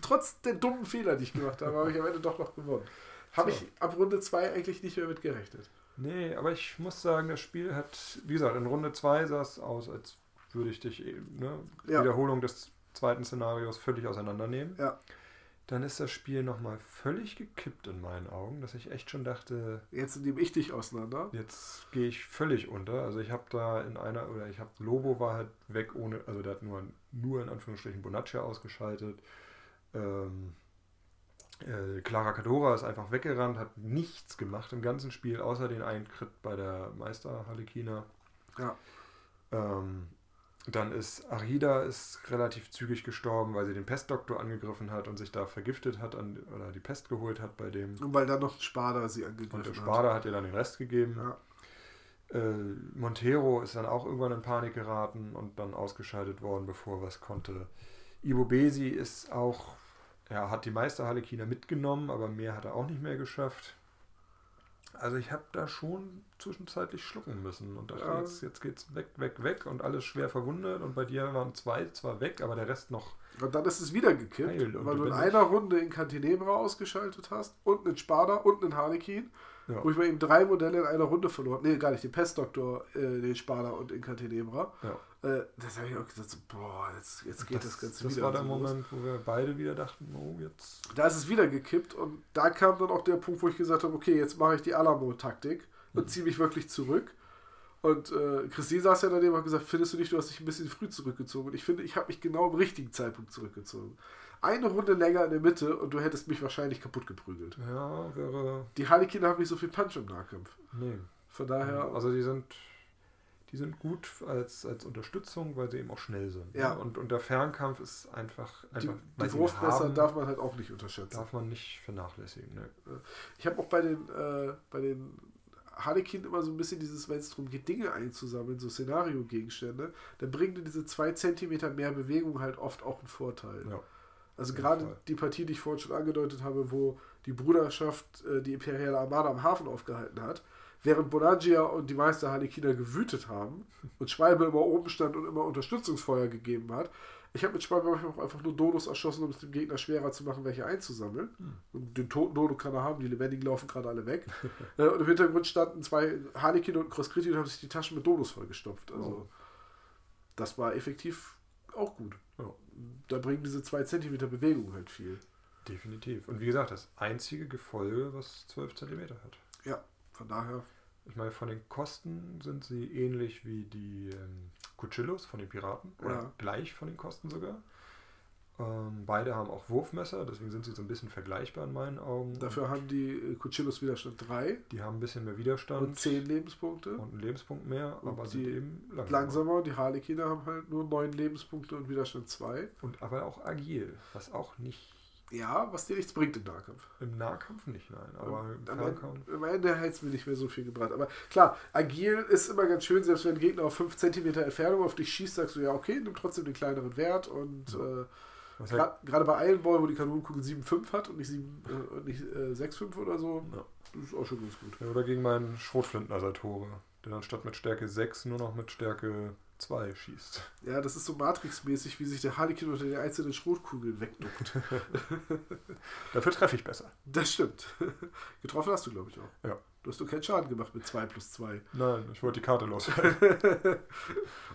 Trotz der dummen Fehler, die ich gemacht habe, habe ich am Ende doch noch gewonnen. Habe so. ich ab Runde 2 eigentlich nicht mehr mit gerechnet. Nee, aber ich muss sagen, das Spiel hat, wie gesagt, in Runde 2 sah es aus, als würde ich dich, ne, ja. Wiederholung des zweiten Szenarios völlig auseinandernehmen. Ja dann ist das Spiel nochmal völlig gekippt in meinen Augen, dass ich echt schon dachte. Jetzt nehme ich dich auseinander. Jetzt gehe ich völlig unter. Also ich habe da in einer, oder ich habe, Lobo war halt weg ohne, also der hat nur, nur in Anführungsstrichen Bonaccia ausgeschaltet. Ähm, äh, Clara Cadora ist einfach weggerannt, hat nichts gemacht im ganzen Spiel, außer den einen Crit bei der Meister Harlekina. Ja. Ähm, dann ist Arida ist relativ zügig gestorben, weil sie den Pestdoktor angegriffen hat und sich da vergiftet hat an, oder die Pest geholt hat bei dem. Und weil dann noch Spada sie angegriffen hat. Und der Spada hat. hat ihr dann den Rest gegeben. Ja. Äh, Montero ist dann auch irgendwann in Panik geraten und dann ausgeschaltet worden, bevor was konnte. Ivo Besi ist auch, ja, hat die Meisterhalle China mitgenommen, aber mehr hat er auch nicht mehr geschafft. Also ich habe da schon zwischenzeitlich schlucken müssen und dachte, ja. jetzt, jetzt geht's weg, weg, weg und alles schwer verwundet und bei dir waren zwei zwar weg, aber der Rest noch. Und dann ist es wieder gekippt, weil du in einer Runde in Cantinebra ausgeschaltet hast und einen Spada und einen Harlequin ja. Wo ich bei ihm drei Modelle in einer Runde verloren Nee, gar nicht, den Pestdoktor, äh, den Spada und Incantenebra. Ja. Äh, das habe ich auch gesagt, so, boah, jetzt, jetzt geht das, das Ganze das wieder. Das war der Moment, wo wir beide wieder dachten, oh, jetzt. Da ist es wieder gekippt und da kam dann auch der Punkt, wo ich gesagt habe, okay, jetzt mache ich die Alamo-Taktik und mhm. ziehe mich wirklich zurück. Und äh, Christine saß ja daneben und hat gesagt, findest du nicht, du hast dich ein bisschen früh zurückgezogen? Und ich finde, ich habe mich genau im richtigen Zeitpunkt zurückgezogen eine Runde länger in der Mitte und du hättest mich wahrscheinlich kaputt geprügelt. Ja, wäre. Die Harlequin haben nicht so viel Punch im Nahkampf. Nee. Von daher. Also die sind. Die sind gut als, als Unterstützung, weil sie eben auch schnell sind. Ne? Ja. Und, und der Fernkampf ist einfach. einfach die die Wurfmesser darf man halt auch nicht unterschätzen. Darf man nicht vernachlässigen. Ne? Ich habe auch bei den, äh, bei den Harlequin immer so ein bisschen dieses, wenn es darum geht, Dinge einzusammeln, so Szenario-Gegenstände, dann bringen dir diese zwei Zentimeter mehr Bewegung halt oft auch einen Vorteil. Ja. Also gerade die Partie, die ich vorhin schon angedeutet habe, wo die Bruderschaft äh, die imperiale Armada am Hafen aufgehalten hat, während Bonagia und die Meister Harlekiner gewütet haben und Schwalbe immer oben stand und immer Unterstützungsfeuer gegeben hat, ich habe mit Schwalbe manchmal auch einfach nur Dodos erschossen, um es dem Gegner schwerer zu machen, welche einzusammeln. Hm. Und den toten Dodo kann er haben, die lebendigen laufen gerade alle weg. äh, und im Hintergrund standen zwei Harlekin und Crosscritti und haben sich die Taschen mit Dodos vollgestopft. Also, oh. das war effektiv auch gut. Da bringen diese zwei Zentimeter Bewegung halt viel. Definitiv. Und wie gesagt, das einzige Gefolge, was 12 Zentimeter hat. Ja, von daher. Ich meine, von den Kosten sind sie ähnlich wie die ähm, Cuchillos von den Piraten. Oder ja. gleich von den Kosten sogar. Ähm, beide haben auch Wurfmesser, deswegen sind sie so ein bisschen vergleichbar in meinen Augen. Dafür und haben die äh, Cuchillos Widerstand 3. Die haben ein bisschen mehr Widerstand. Und 10 Lebenspunkte. Und einen Lebenspunkt mehr, und aber die eben langsamer. langsamer. Die Harlekiner haben halt nur 9 Lebenspunkte und Widerstand 2. Und aber auch agil, was auch nicht ja, was dir nichts bringt im Nahkampf. Im Nahkampf nicht, nein. Aber im Fernkampf. Am Ende hält es mir nicht mehr so viel gebrannt. Aber klar, agil ist immer ganz schön, selbst wenn ein Gegner auf 5 cm Entfernung auf dich schießt, sagst du ja, okay, nimm trotzdem den kleineren Wert. Und ja. äh, gerade bei Iron Ball, wo die Kanonenkugel 7,5 hat und nicht, 7, äh, nicht äh, 6,5 oder so, ja. das ist auch schon ganz gut. Ja, oder gegen meinen Schrotflintenersator, der dann statt mit Stärke 6 nur noch mit Stärke 2 schießt. Ja, das ist so Matrix-mäßig, wie sich der Harlequin unter den einzelnen Schrotkugeln wegduckt. Dafür treffe ich besser. Das stimmt. Getroffen hast du, glaube ich, auch. Ja. Du hast doch keinen Schaden gemacht mit 2 plus 2. Nein, ich wollte die Karte loswerden.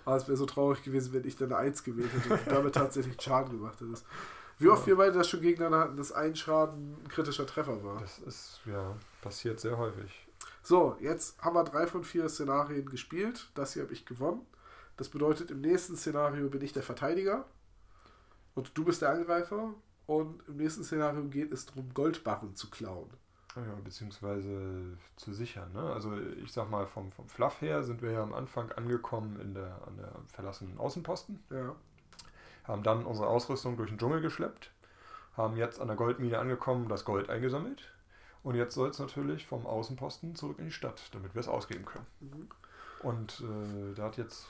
ah, es wäre so traurig gewesen, wenn ich dann eine 1 gewählt hätte und damit tatsächlich Schaden gemacht hättest. Wie oft ja. wir beide das schon gegeneinander hatten, dass ein Schaden ein kritischer Treffer war. Das ist, ja, passiert sehr häufig. So, jetzt haben wir drei von vier Szenarien gespielt. Das hier habe ich gewonnen. Das bedeutet, im nächsten Szenario bin ich der Verteidiger und du bist der Angreifer. Und im nächsten Szenario geht es darum, Goldbarren zu klauen. Beziehungsweise zu sichern. Ne? Also ich sag mal, vom, vom Fluff her sind wir ja am Anfang angekommen in der, an der verlassenen Außenposten. Ja. Haben dann unsere Ausrüstung durch den Dschungel geschleppt. Haben jetzt an der Goldmine angekommen, das Gold eingesammelt. Und jetzt soll es natürlich vom Außenposten zurück in die Stadt, damit wir es ausgeben können. Mhm. Und äh, da hat jetzt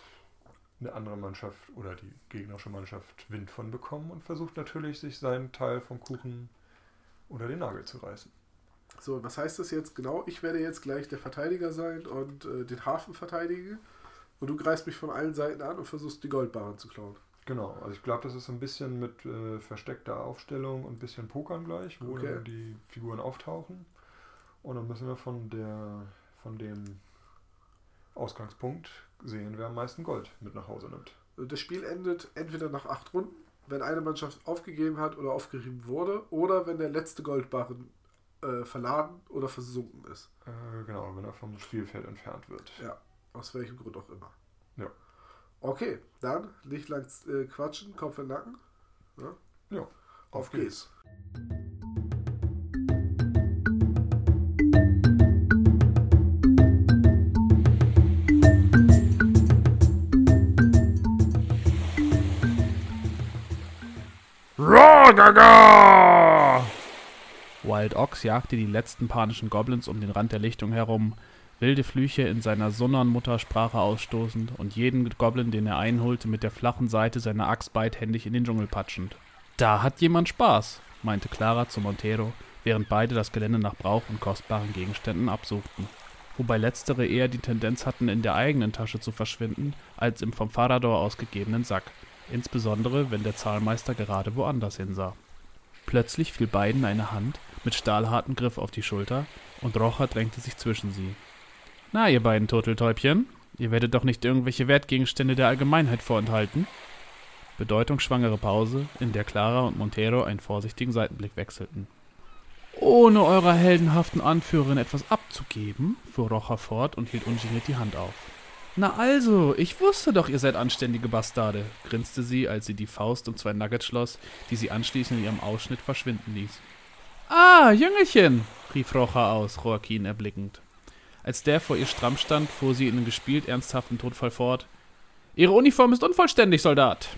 eine andere Mannschaft oder die gegnerische Mannschaft Wind von bekommen und versucht natürlich, sich seinen Teil vom Kuchen unter den Nagel zu reißen. So, was heißt das jetzt genau? Ich werde jetzt gleich der Verteidiger sein und äh, den Hafen verteidigen und du greifst mich von allen Seiten an und versuchst die Goldbarren zu klauen. Genau, also ich glaube, das ist ein bisschen mit äh, versteckter Aufstellung und ein bisschen Pokern gleich, wo okay. die Figuren auftauchen. Und dann müssen wir von der von dem Ausgangspunkt sehen, wer am meisten Gold mit nach Hause nimmt. Das Spiel endet entweder nach acht Runden, wenn eine Mannschaft aufgegeben hat oder aufgerieben wurde, oder wenn der letzte Goldbarren äh, verladen oder versunken ist. Äh, genau, wenn er vom Spielfeld entfernt wird. Ja, aus welchem Grund auch immer. Ja. Okay, dann nicht lang äh, quatschen, Kopf in den Nacken. Ja, ja auf, auf geht's. geht's. Gaga! Wild Ox jagte die letzten panischen Goblins um den Rand der Lichtung herum, wilde Flüche in seiner Sunnern-Muttersprache ausstoßend und jeden Goblin, den er einholte, mit der flachen Seite seiner Axt beidhändig in den Dschungel patschend. Da hat jemand Spaß, meinte Clara zu Montero, während beide das Gelände nach Brauch und kostbaren Gegenständen absuchten. Wobei letztere eher die Tendenz hatten, in der eigenen Tasche zu verschwinden, als im vom Farador ausgegebenen Sack insbesondere wenn der Zahlmeister gerade woanders hinsah. Plötzlich fiel beiden eine Hand mit stahlhartem Griff auf die Schulter, und Rocha drängte sich zwischen sie. Na, ihr beiden Turteltäubchen, ihr werdet doch nicht irgendwelche Wertgegenstände der Allgemeinheit vorenthalten? Bedeutungsschwangere Pause, in der Clara und Montero einen vorsichtigen Seitenblick wechselten. Ohne eurer heldenhaften Anführerin etwas abzugeben, fuhr Rocha fort und hielt ungeniert die Hand auf. Na also, ich wusste doch, ihr seid anständige Bastarde, grinste sie, als sie die Faust um zwei Nuggets schloss, die sie anschließend in ihrem Ausschnitt verschwinden ließ. Ah, Jüngelchen, rief Rocha aus, Joaquin erblickend. Als der vor ihr stramm stand, fuhr sie in einem gespielt ernsthaften Todfall fort. Ihre Uniform ist unvollständig, Soldat.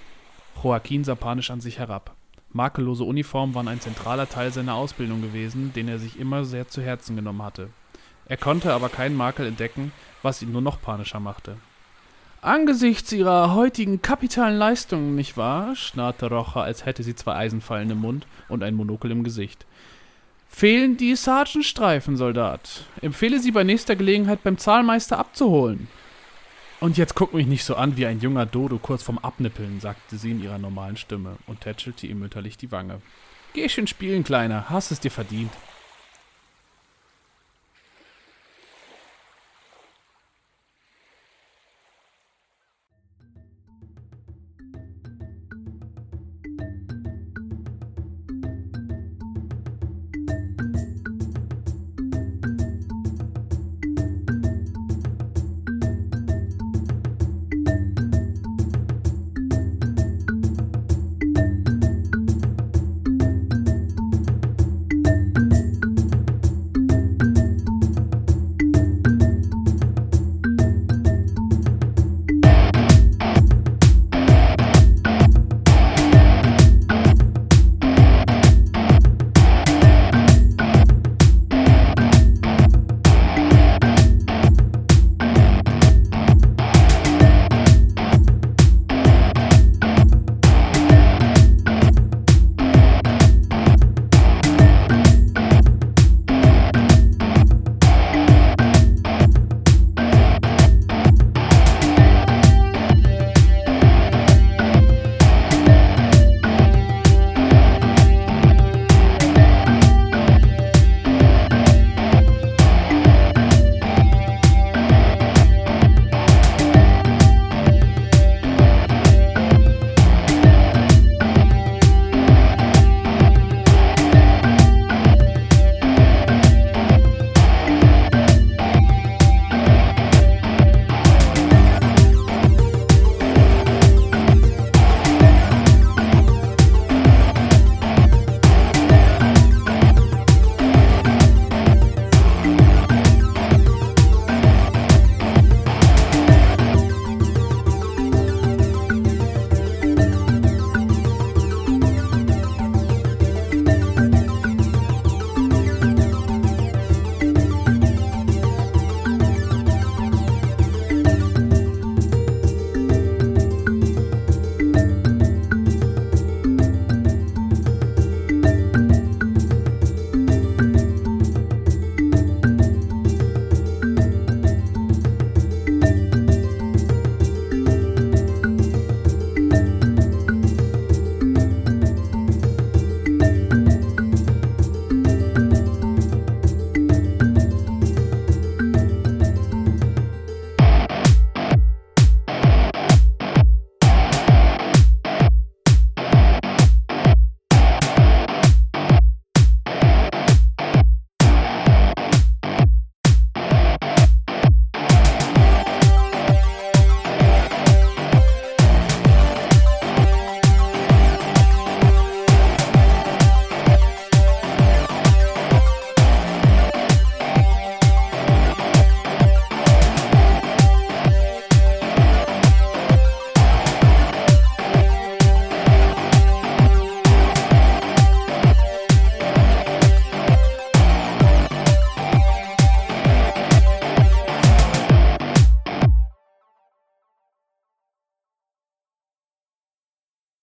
Joaquin sah panisch an sich herab. Makellose Uniformen waren ein zentraler Teil seiner Ausbildung gewesen, den er sich immer sehr zu Herzen genommen hatte. Er konnte aber keinen Makel entdecken, was ihn nur noch panischer machte. Angesichts ihrer heutigen kapitalen Leistungen, nicht wahr? schnarrte Rocha, als hätte sie zwei Eisenfallen im Mund und ein Monokel im Gesicht. Fehlen die Sergeantstreifen, Soldat. Empfehle sie bei nächster Gelegenheit beim Zahlmeister abzuholen. Und jetzt guck mich nicht so an wie ein junger Dodo kurz vorm Abnippeln, sagte sie in ihrer normalen Stimme und tätschelte ihm mütterlich die Wange. Geh schön spielen, Kleiner, hast es dir verdient.